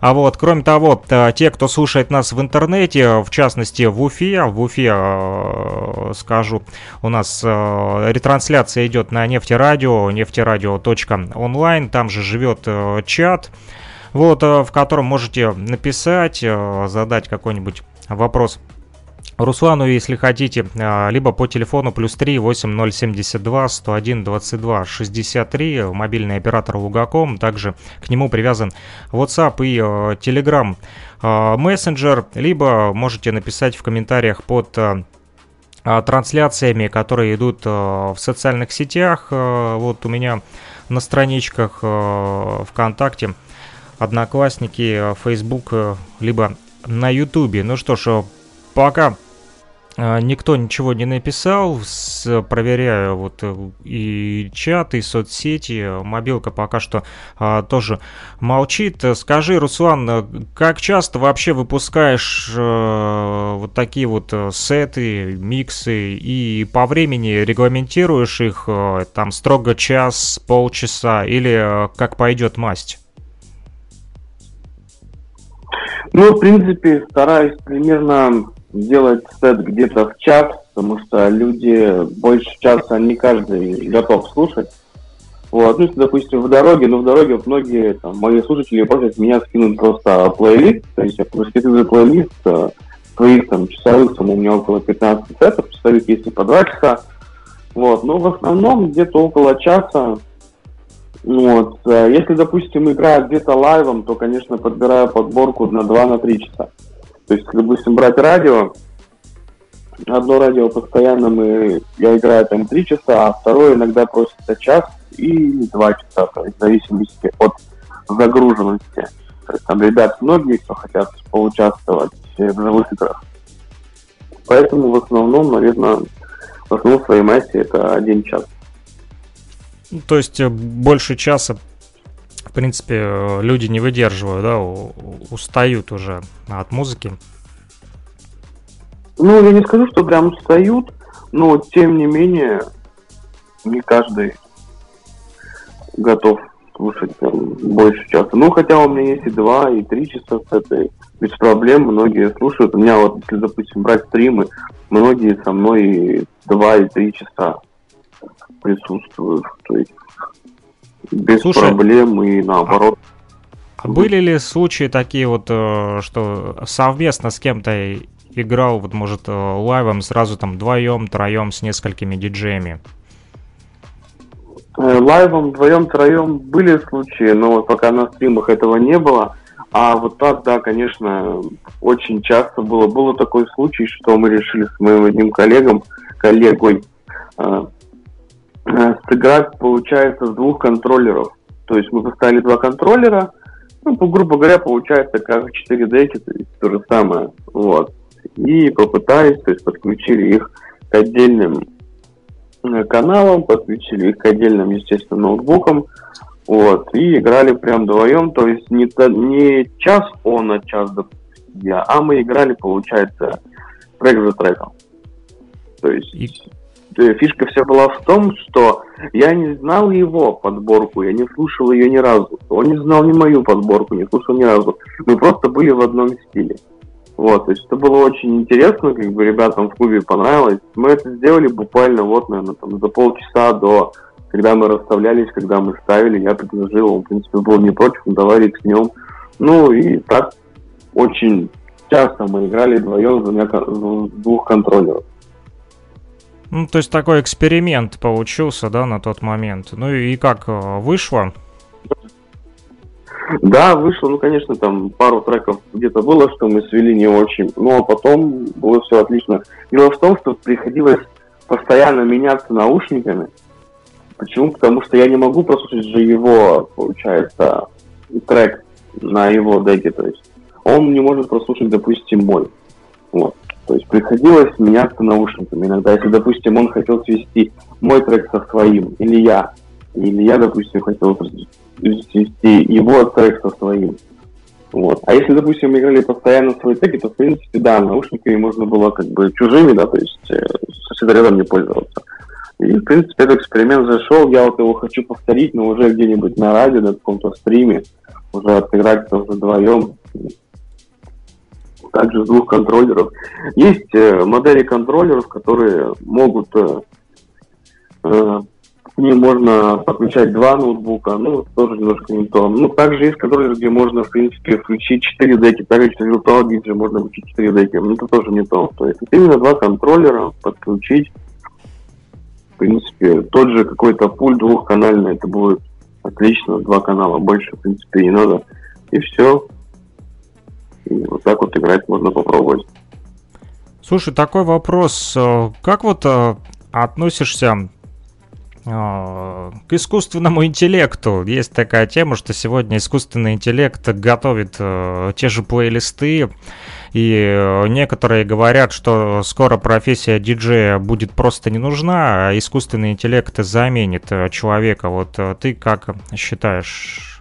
А вот, кроме того, те, кто слушает нас в интернете, в частности в Уфе, в Уфе, э, скажу, у нас э, ретрансляция идет на нефтерадио, нефть radio.online. Там же живет э, чат, вот, э, в котором можете написать, э, задать какой-нибудь вопрос Руслану, если хотите, либо по телефону плюс 3 8072 101 22 63, мобильный оператор Лугаком, также к нему привязан WhatsApp и Telegram мессенджер, либо можете написать в комментариях под трансляциями, которые идут в социальных сетях. Вот у меня на страничках ВКонтакте, Одноклассники, Facebook, либо на Ютубе. Ну что ж, пока а, никто ничего не написал, проверяю вот э, и чат, и соцсети, мобилка пока что а, тоже молчит. Скажи, Руслан, как часто вообще выпускаешь а, вот такие вот э, сеты, миксы, и по времени регламентируешь их, а, там строго час, полчаса, или как пойдет масть? Ну, в принципе, стараюсь примерно сделать сет где-то в час, потому что люди больше часа не каждый готов слушать. Вот, ну, если, допустим, в дороге, ну, в дороге вот многие там, мои слушатели просят меня скинуть просто плейлист, то есть я скидываю плейлист э, своих там часовых, там у меня около 15 сетов, часовых есть и по 2 часа, вот, но в основном где-то около часа, вот, э, если, допустим, играю где-то лайвом, то, конечно, подбираю подборку на 2-3 часа. То есть, допустим, брать радио, одно радио постоянно мы, я играю там три часа, а второе иногда просится час и два часа, то есть в зависимости от загруженности. То есть там ребят многие, кто хотят поучаствовать в живых играх. Поэтому в основном, наверное, в основном своей массе это один час. То есть э, больше часа принципе, э, люди не выдерживают, да, устают уже от музыки. Ну, я не скажу, что прям устают, но тем не менее, не каждый готов слушать там, больше часа. Ну, хотя у меня есть и два, и три часа с этой без проблем, многие слушают. У меня вот, если, допустим, брать стримы, многие со мной два и три часа присутствуют. То есть без Слушай, проблем и наоборот. А были ли случаи такие вот, э, что совместно с кем-то играл, вот может, э, лайвом сразу там вдвоем, троем с несколькими диджеями? Э, лайвом вдвоем, троем были случаи, но вот пока на стримах этого не было. А вот так, да, конечно, очень часто было. Был такой случай, что мы решили с моим одним коллегом, коллегой, сыграть, получается, с двух контроллеров. То есть мы поставили два контроллера, ну, грубо говоря, получается как 4 деки, то есть то же самое. Вот. И попытались, то есть подключили их к отдельным э, каналам, подключили их к отдельным, естественно, ноутбукам, вот, и играли прям вдвоем, то есть не, не час он, а час до я, а мы играли, получается, трек за треком. То есть и Э, фишка вся была в том, что я не знал его подборку, я не слушал ее ни разу. Он не знал ни мою подборку, не слушал ни разу. Мы просто были в одном стиле. Вот, то есть это было очень интересно, как бы ребятам в клубе понравилось. Мы это сделали буквально вот, наверное, там за полчаса до, когда мы расставлялись, когда мы ставили, я предложил, он, в принципе, был не против, ну, давай нем. Ну и так очень часто мы играли вдвоем с двух контроллеров. Ну, то есть такой эксперимент получился, да, на тот момент. Ну и как э, вышло? Да, вышло, ну, конечно, там пару треков где-то было, что мы свели не очень, но потом было все отлично. Дело в том, что приходилось постоянно меняться наушниками. Почему? Потому что я не могу прослушать же его, получается, трек на его деке, то есть он не может прослушать, допустим, мой. Вот. То есть приходилось меняться наушниками. Иногда, если, допустим, он хотел свести мой трек со своим, или я, или я, допустим, хотел свести его трек со своим. Вот. А если, допустим, мы играли постоянно свои треки, то, в принципе, да, наушниками можно было как бы чужими, да, то есть э, рядом не пользоваться. И, в принципе, этот эксперимент зашел, я вот его хочу повторить, но уже где-нибудь на радио, на каком-то стриме, уже отыграть уже вдвоем, также с двух контроллеров. Есть э, модели контроллеров, которые могут э, э, к ним можно подключать два ноутбука, ну, тоже немножко не то. Ну, также есть контроллер, где можно, в принципе, включить 4 деки, также через Virtual DJ можно включить 4 деки, но это тоже не то. То есть именно два контроллера подключить. В принципе, тот же какой-то пульт двухканальный, это будет отлично, два канала, больше, в принципе, не надо. И все. Вот так вот играть можно попробовать. Слушай, такой вопрос. э, Как вот э, относишься э, к искусственному интеллекту? Есть такая тема, что сегодня искусственный интеллект готовит э, те же плейлисты, и некоторые говорят, что скоро профессия диджея будет просто не нужна, а искусственный интеллект заменит человека. Вот ты как считаешь,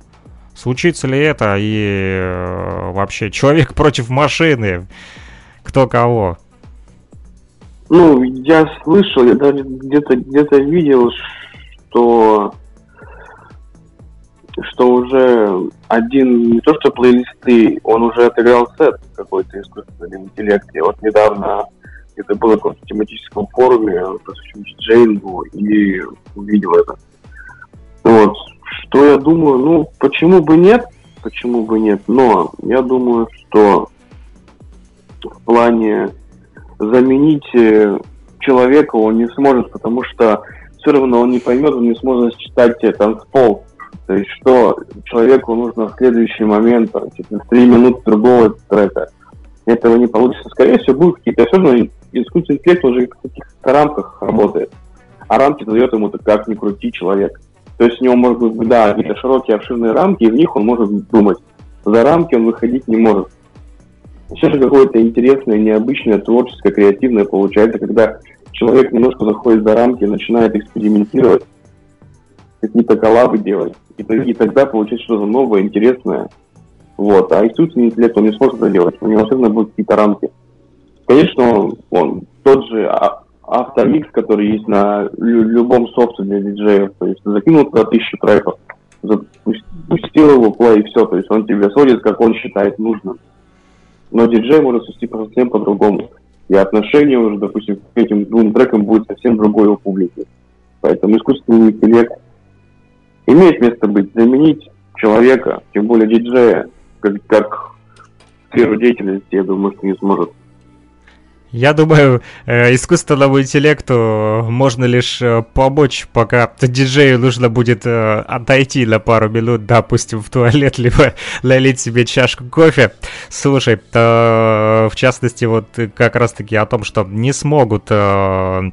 случится ли это и э, вообще человек против машины? Кто кого? Ну, я слышал, я даже где-то где-то видел, что что уже один, не то что плейлисты, он уже отыграл сет какой-то искусственный интеллект. Я вот недавно это было в каком-то тематическом форуме, посвященном диджеингу, и увидел это. Вот. Что я думаю? Ну, почему бы нет? Почему бы нет? Но я думаю, что в плане заменить э, человека он не сможет, потому что все равно он не поймет, он не сможет считать э, танцпол. То есть, что человеку нужно в следующий момент, типа, три минуты другого трека. Этого не получится. Скорее всего, будут какие-то... Все равно искусственный интеллект уже в каких-то рамках работает. А рамки дает ему как ни крути человек. То есть у него может быть, да, какие-то широкие, обширные рамки, и в них он может думать. За рамки он выходить не может. Все же какое-то интересное, необычное, творческое, креативное получается, когда человек немножко заходит за рамки и начинает экспериментировать, какие-то коллабы делать. И, тогда получается что-то новое, интересное. Вот. А искусственный интеллект, он не сможет это делать. У него все равно будут какие-то рамки. Конечно, он, он тот же а- автомикс, который есть на лю- любом софте для диджеев. То есть закинул туда тысячу треков, запустил его плей, и все. То есть он тебе сводит, как он считает нужным. Но диджей может свести совсем по-другому. И отношение уже, допустим, к этим двум трекам будет совсем другое у публики. Поэтому искусственный интеллект имеет место быть. Заменить человека, тем более диджея, как, как сферу деятельности, я думаю, что не сможет. Я думаю, э, искусственному интеллекту можно лишь э, помочь, пока диджею нужно будет э, отойти на пару минут, допустим, в туалет, либо налить себе чашку кофе. Слушай, в частности, вот как раз-таки о том, что не смогут все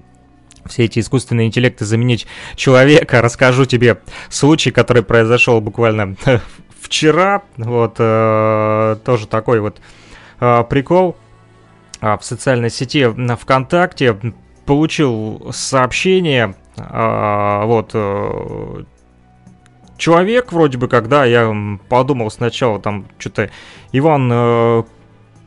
эти искусственные интеллекты заменить человека, расскажу тебе случай, который произошел буквально вчера. Вот тоже такой вот прикол в социальной сети ВКонтакте получил сообщение, а, вот, э, человек вроде бы, когда я подумал сначала, там, что-то, Иван, э,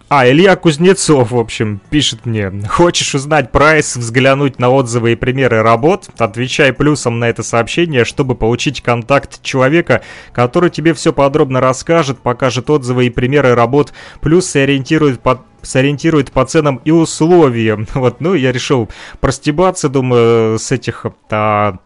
а, Илья Кузнецов, в общем, пишет мне, хочешь узнать прайс, взглянуть на отзывы и примеры работ? Отвечай плюсом на это сообщение, чтобы получить контакт человека, который тебе все подробно расскажет, покажет отзывы и примеры работ, плюс сориентирует по сориентирует по ценам и условиям. Вот, ну, я решил простебаться, думаю, с этих а,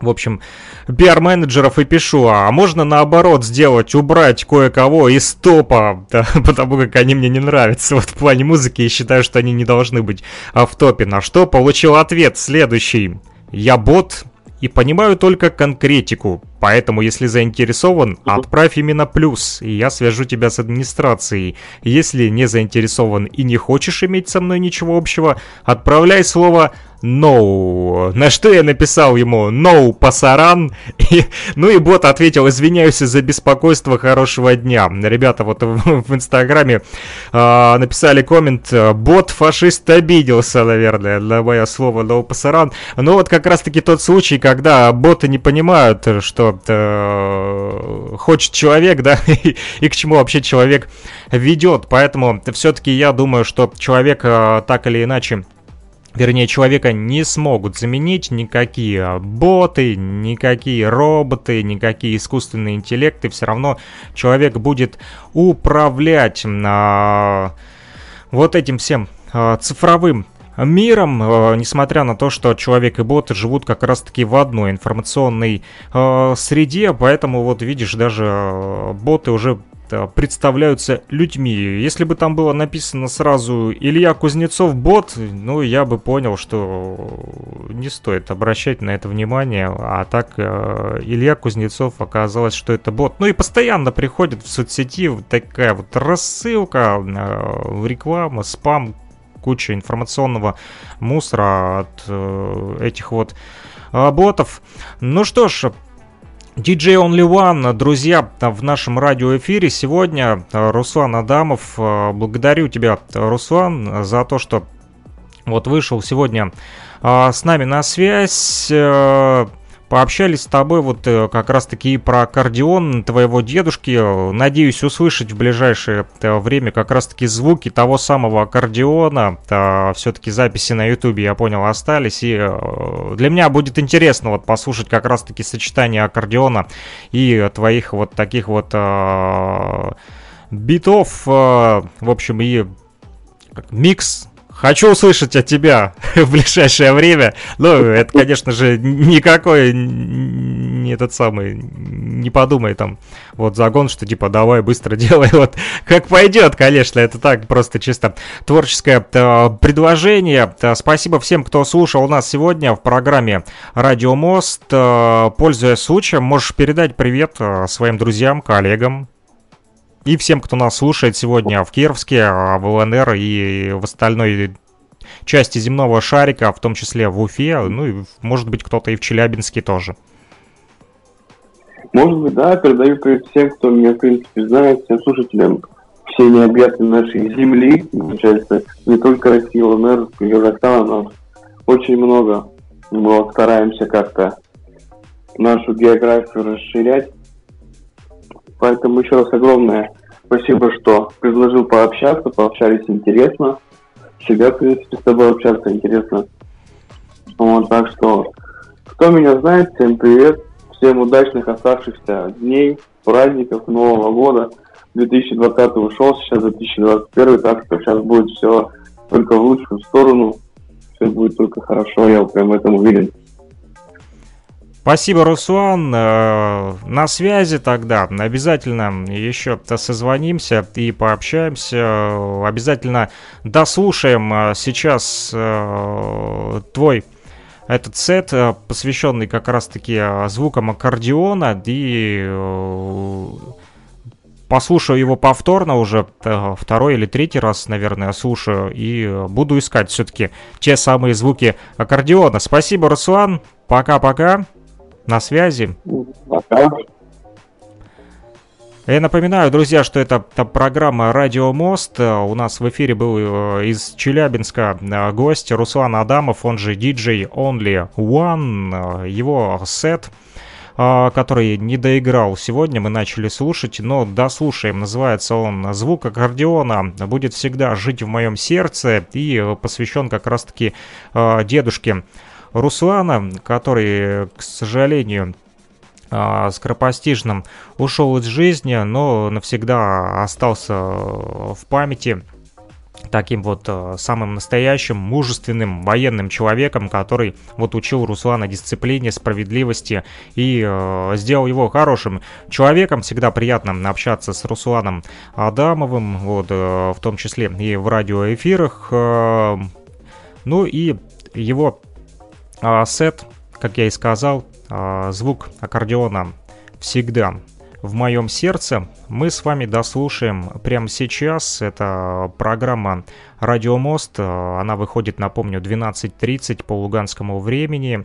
в общем, пиар-менеджеров и пишу, а можно наоборот сделать, убрать кое-кого из топа, да, потому как они мне не нравятся вот в плане музыки и считаю, что они не должны быть а, в топе. На что получил ответ следующий. Я бот и понимаю только конкретику, поэтому если заинтересован, отправь именно плюс, и я свяжу тебя с администрацией. Если не заинтересован и не хочешь иметь со мной ничего общего, отправляй слово No. На что я написал ему No, пасаран. И, ну и бот ответил, извиняюсь за беспокойство, хорошего дня. Ребята вот в, в инстаграме а, написали коммент, бот фашист обиделся, наверное, на мое слово No, пасаран. Но вот как раз таки тот случай, когда боты не понимают, что э, хочет человек, да, и, и к чему вообще человек ведет. Поэтому все-таки я думаю, что человек э, так или иначе вернее, человека не смогут заменить никакие боты, никакие роботы, никакие искусственные интеллекты. Все равно человек будет управлять а, вот этим всем а, цифровым миром, э, несмотря на то, что человек и боты живут как раз-таки в одной информационной э, среде, поэтому вот видишь, даже э, боты уже представляются людьми. Если бы там было написано сразу Илья Кузнецов бот, ну, я бы понял, что не стоит обращать на это внимание. А так Илья Кузнецов оказалось, что это бот. Ну и постоянно приходит в соцсети такая вот рассылка, реклама, спам, куча информационного мусора от э, этих вот ботов. Ну что ж, DJ Only One, друзья, в нашем радиоэфире сегодня Руслан Адамов. Благодарю тебя, Руслан, за то, что вот вышел сегодня с нами на связь. Пообщались с тобой вот э, как раз-таки и про аккордеон твоего дедушки. Надеюсь услышать в ближайшее э, время как раз-таки звуки того самого аккордеона. Все-таки записи на ютубе, я понял, остались. И э, для меня будет интересно вот послушать как раз-таки сочетание аккордеона и твоих вот таких вот битов. В общем, и микс Хочу услышать от тебя в ближайшее время. Ну, это, конечно же, никакой не этот самый, не подумай там, вот загон, что типа давай быстро делай, вот как пойдет, конечно, это так просто чисто творческое э, предложение. Э, спасибо всем, кто слушал нас сегодня в программе Радио Мост. Э, пользуясь случаем, можешь передать привет своим друзьям, коллегам, и всем, кто нас слушает сегодня в Кировске, а, в ЛНР и в остальной части земного шарика, в том числе в Уфе, ну и, может быть, кто-то и в Челябинске тоже. Может быть, да, передаю привет всем, кто меня, в принципе, знает, всем слушателям всей необъятной нашей земли, получается, не только России, ЛНР, Казахстана, но очень много. Мы вот стараемся как-то нашу географию расширять. Поэтому еще раз огромное спасибо, что предложил пообщаться, пообщались интересно. Всегда, в принципе, с тобой общаться интересно. Вот, так что, кто меня знает, всем привет. Всем удачных оставшихся дней, праздников, Нового года. 2020 ушел, сейчас 2021, так что сейчас будет все только в лучшую сторону. Все будет только хорошо, я прям в этом уверен. Спасибо, Руслан. Э, на связи тогда. Обязательно еще созвонимся и пообщаемся. Обязательно дослушаем э, сейчас э, твой этот сет, посвященный как раз-таки звукам аккордеона, и послушаю его повторно уже второй или третий раз, наверное, слушаю, и буду искать все-таки те самые звуки аккордеона. Спасибо, Руслан. Пока-пока. На связи. Пока. Я напоминаю, друзья, что это, это программа «Радио Мост». У нас в эфире был э, из Челябинска э, гость Руслан Адамов, он же DJ Only One. Э, его сет, который не доиграл сегодня, мы начали слушать, но дослушаем. Называется он «Звук аккордеона будет всегда жить в моем сердце» и посвящен как раз-таки дедушке Руслана, который, к сожалению, а, скоропостижным ушел из жизни, но навсегда остался в памяти таким вот а, самым настоящим, мужественным военным человеком, который вот учил Руслана дисциплине, справедливости и э, сделал его хорошим человеком. Всегда приятно общаться с Русланом Адамовым, вот, э, в том числе и в радиоэфирах. Э, ну и его сет, как я и сказал, а, звук аккордеона всегда в моем сердце. Мы с вами дослушаем прямо сейчас. Это программа «Радиомост». Она выходит, напомню, 12.30 по луганскому времени.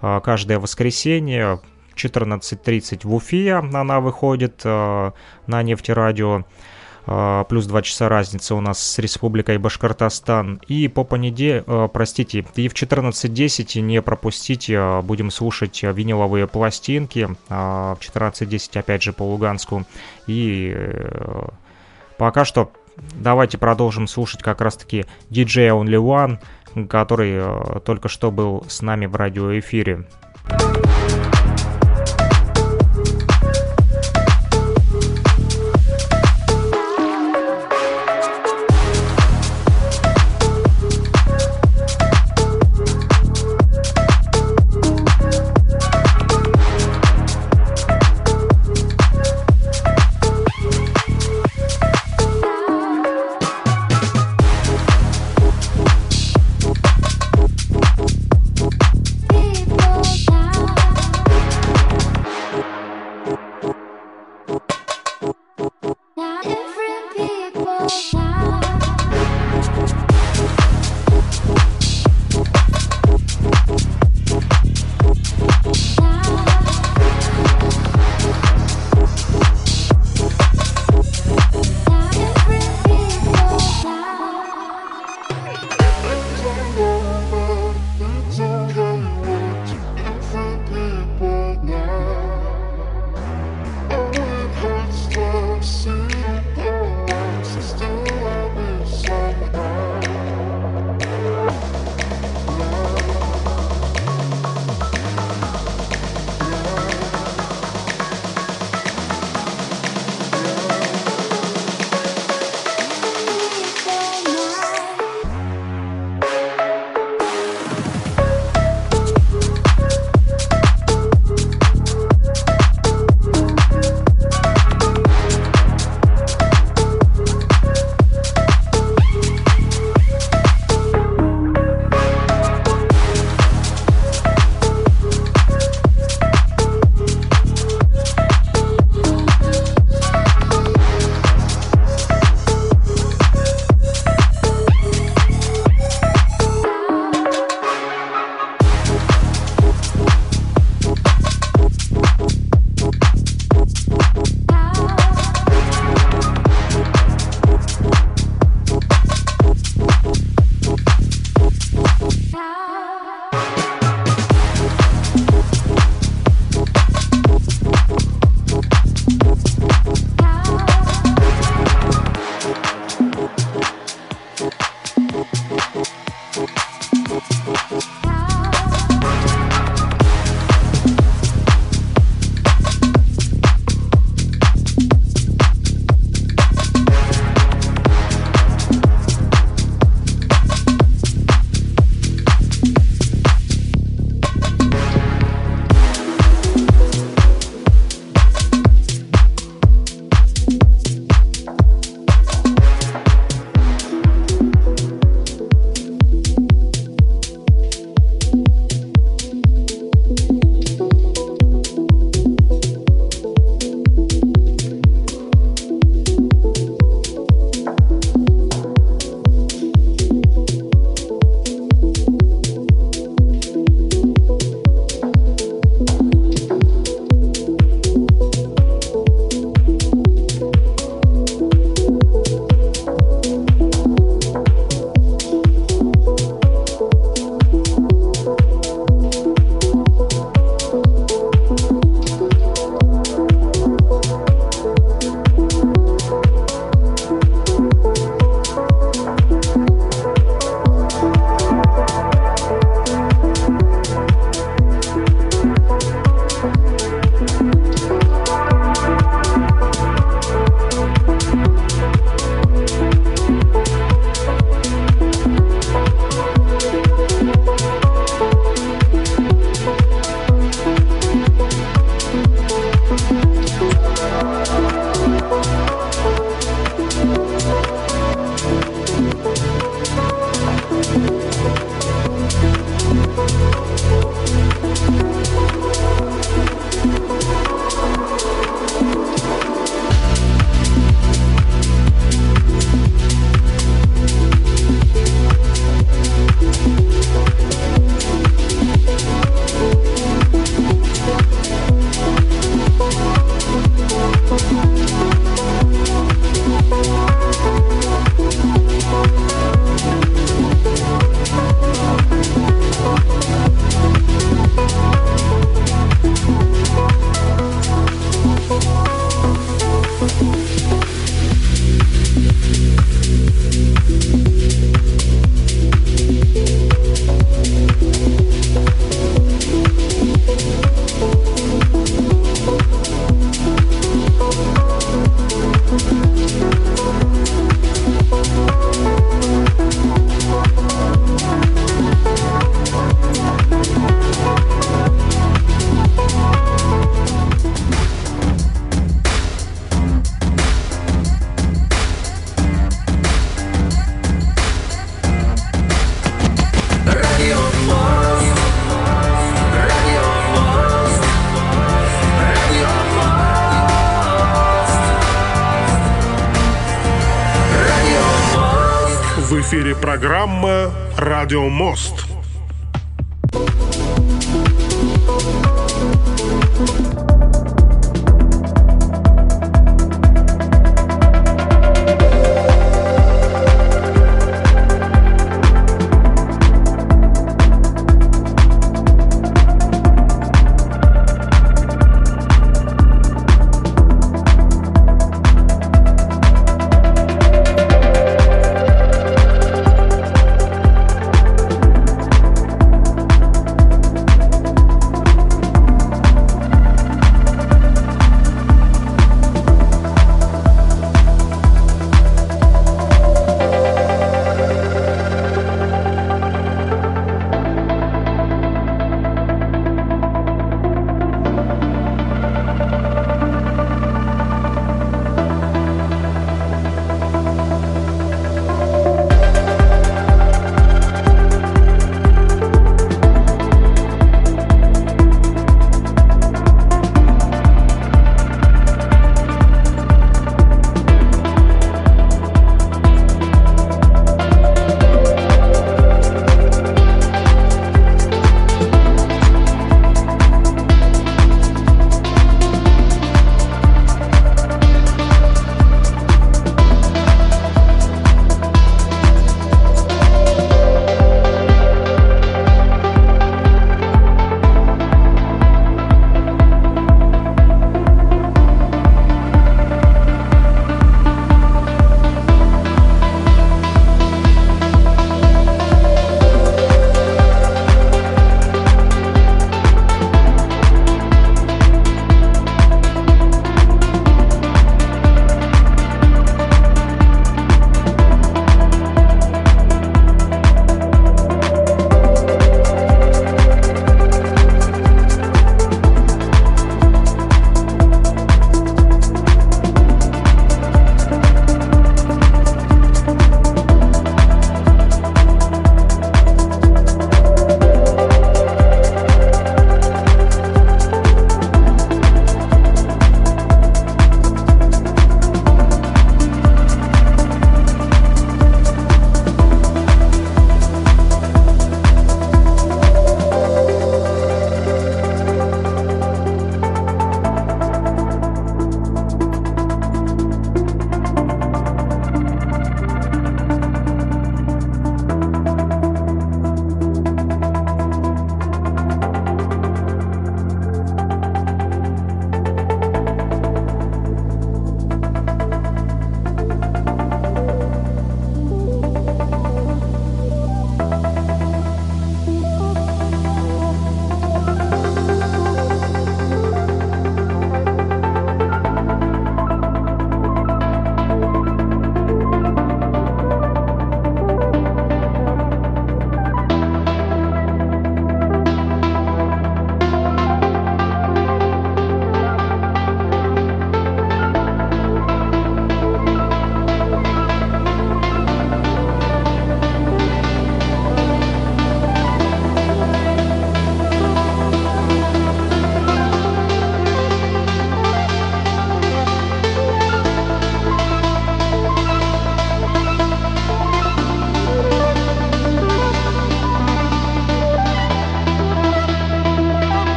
А, каждое воскресенье 14.30 в Уфе она выходит на нефтерадио. А, плюс 2 часа разница у нас с Республикой Башкортостан. И по понедельнику, а, простите, и в 14.10 не пропустите, а, будем слушать виниловые пластинки. В 14.10 опять же по Луганску. И э, пока что давайте продолжим слушать как раз-таки DJ Only One, который только что был с нами в радиоэфире. В «Радио Мост».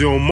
Эфире программа «Радио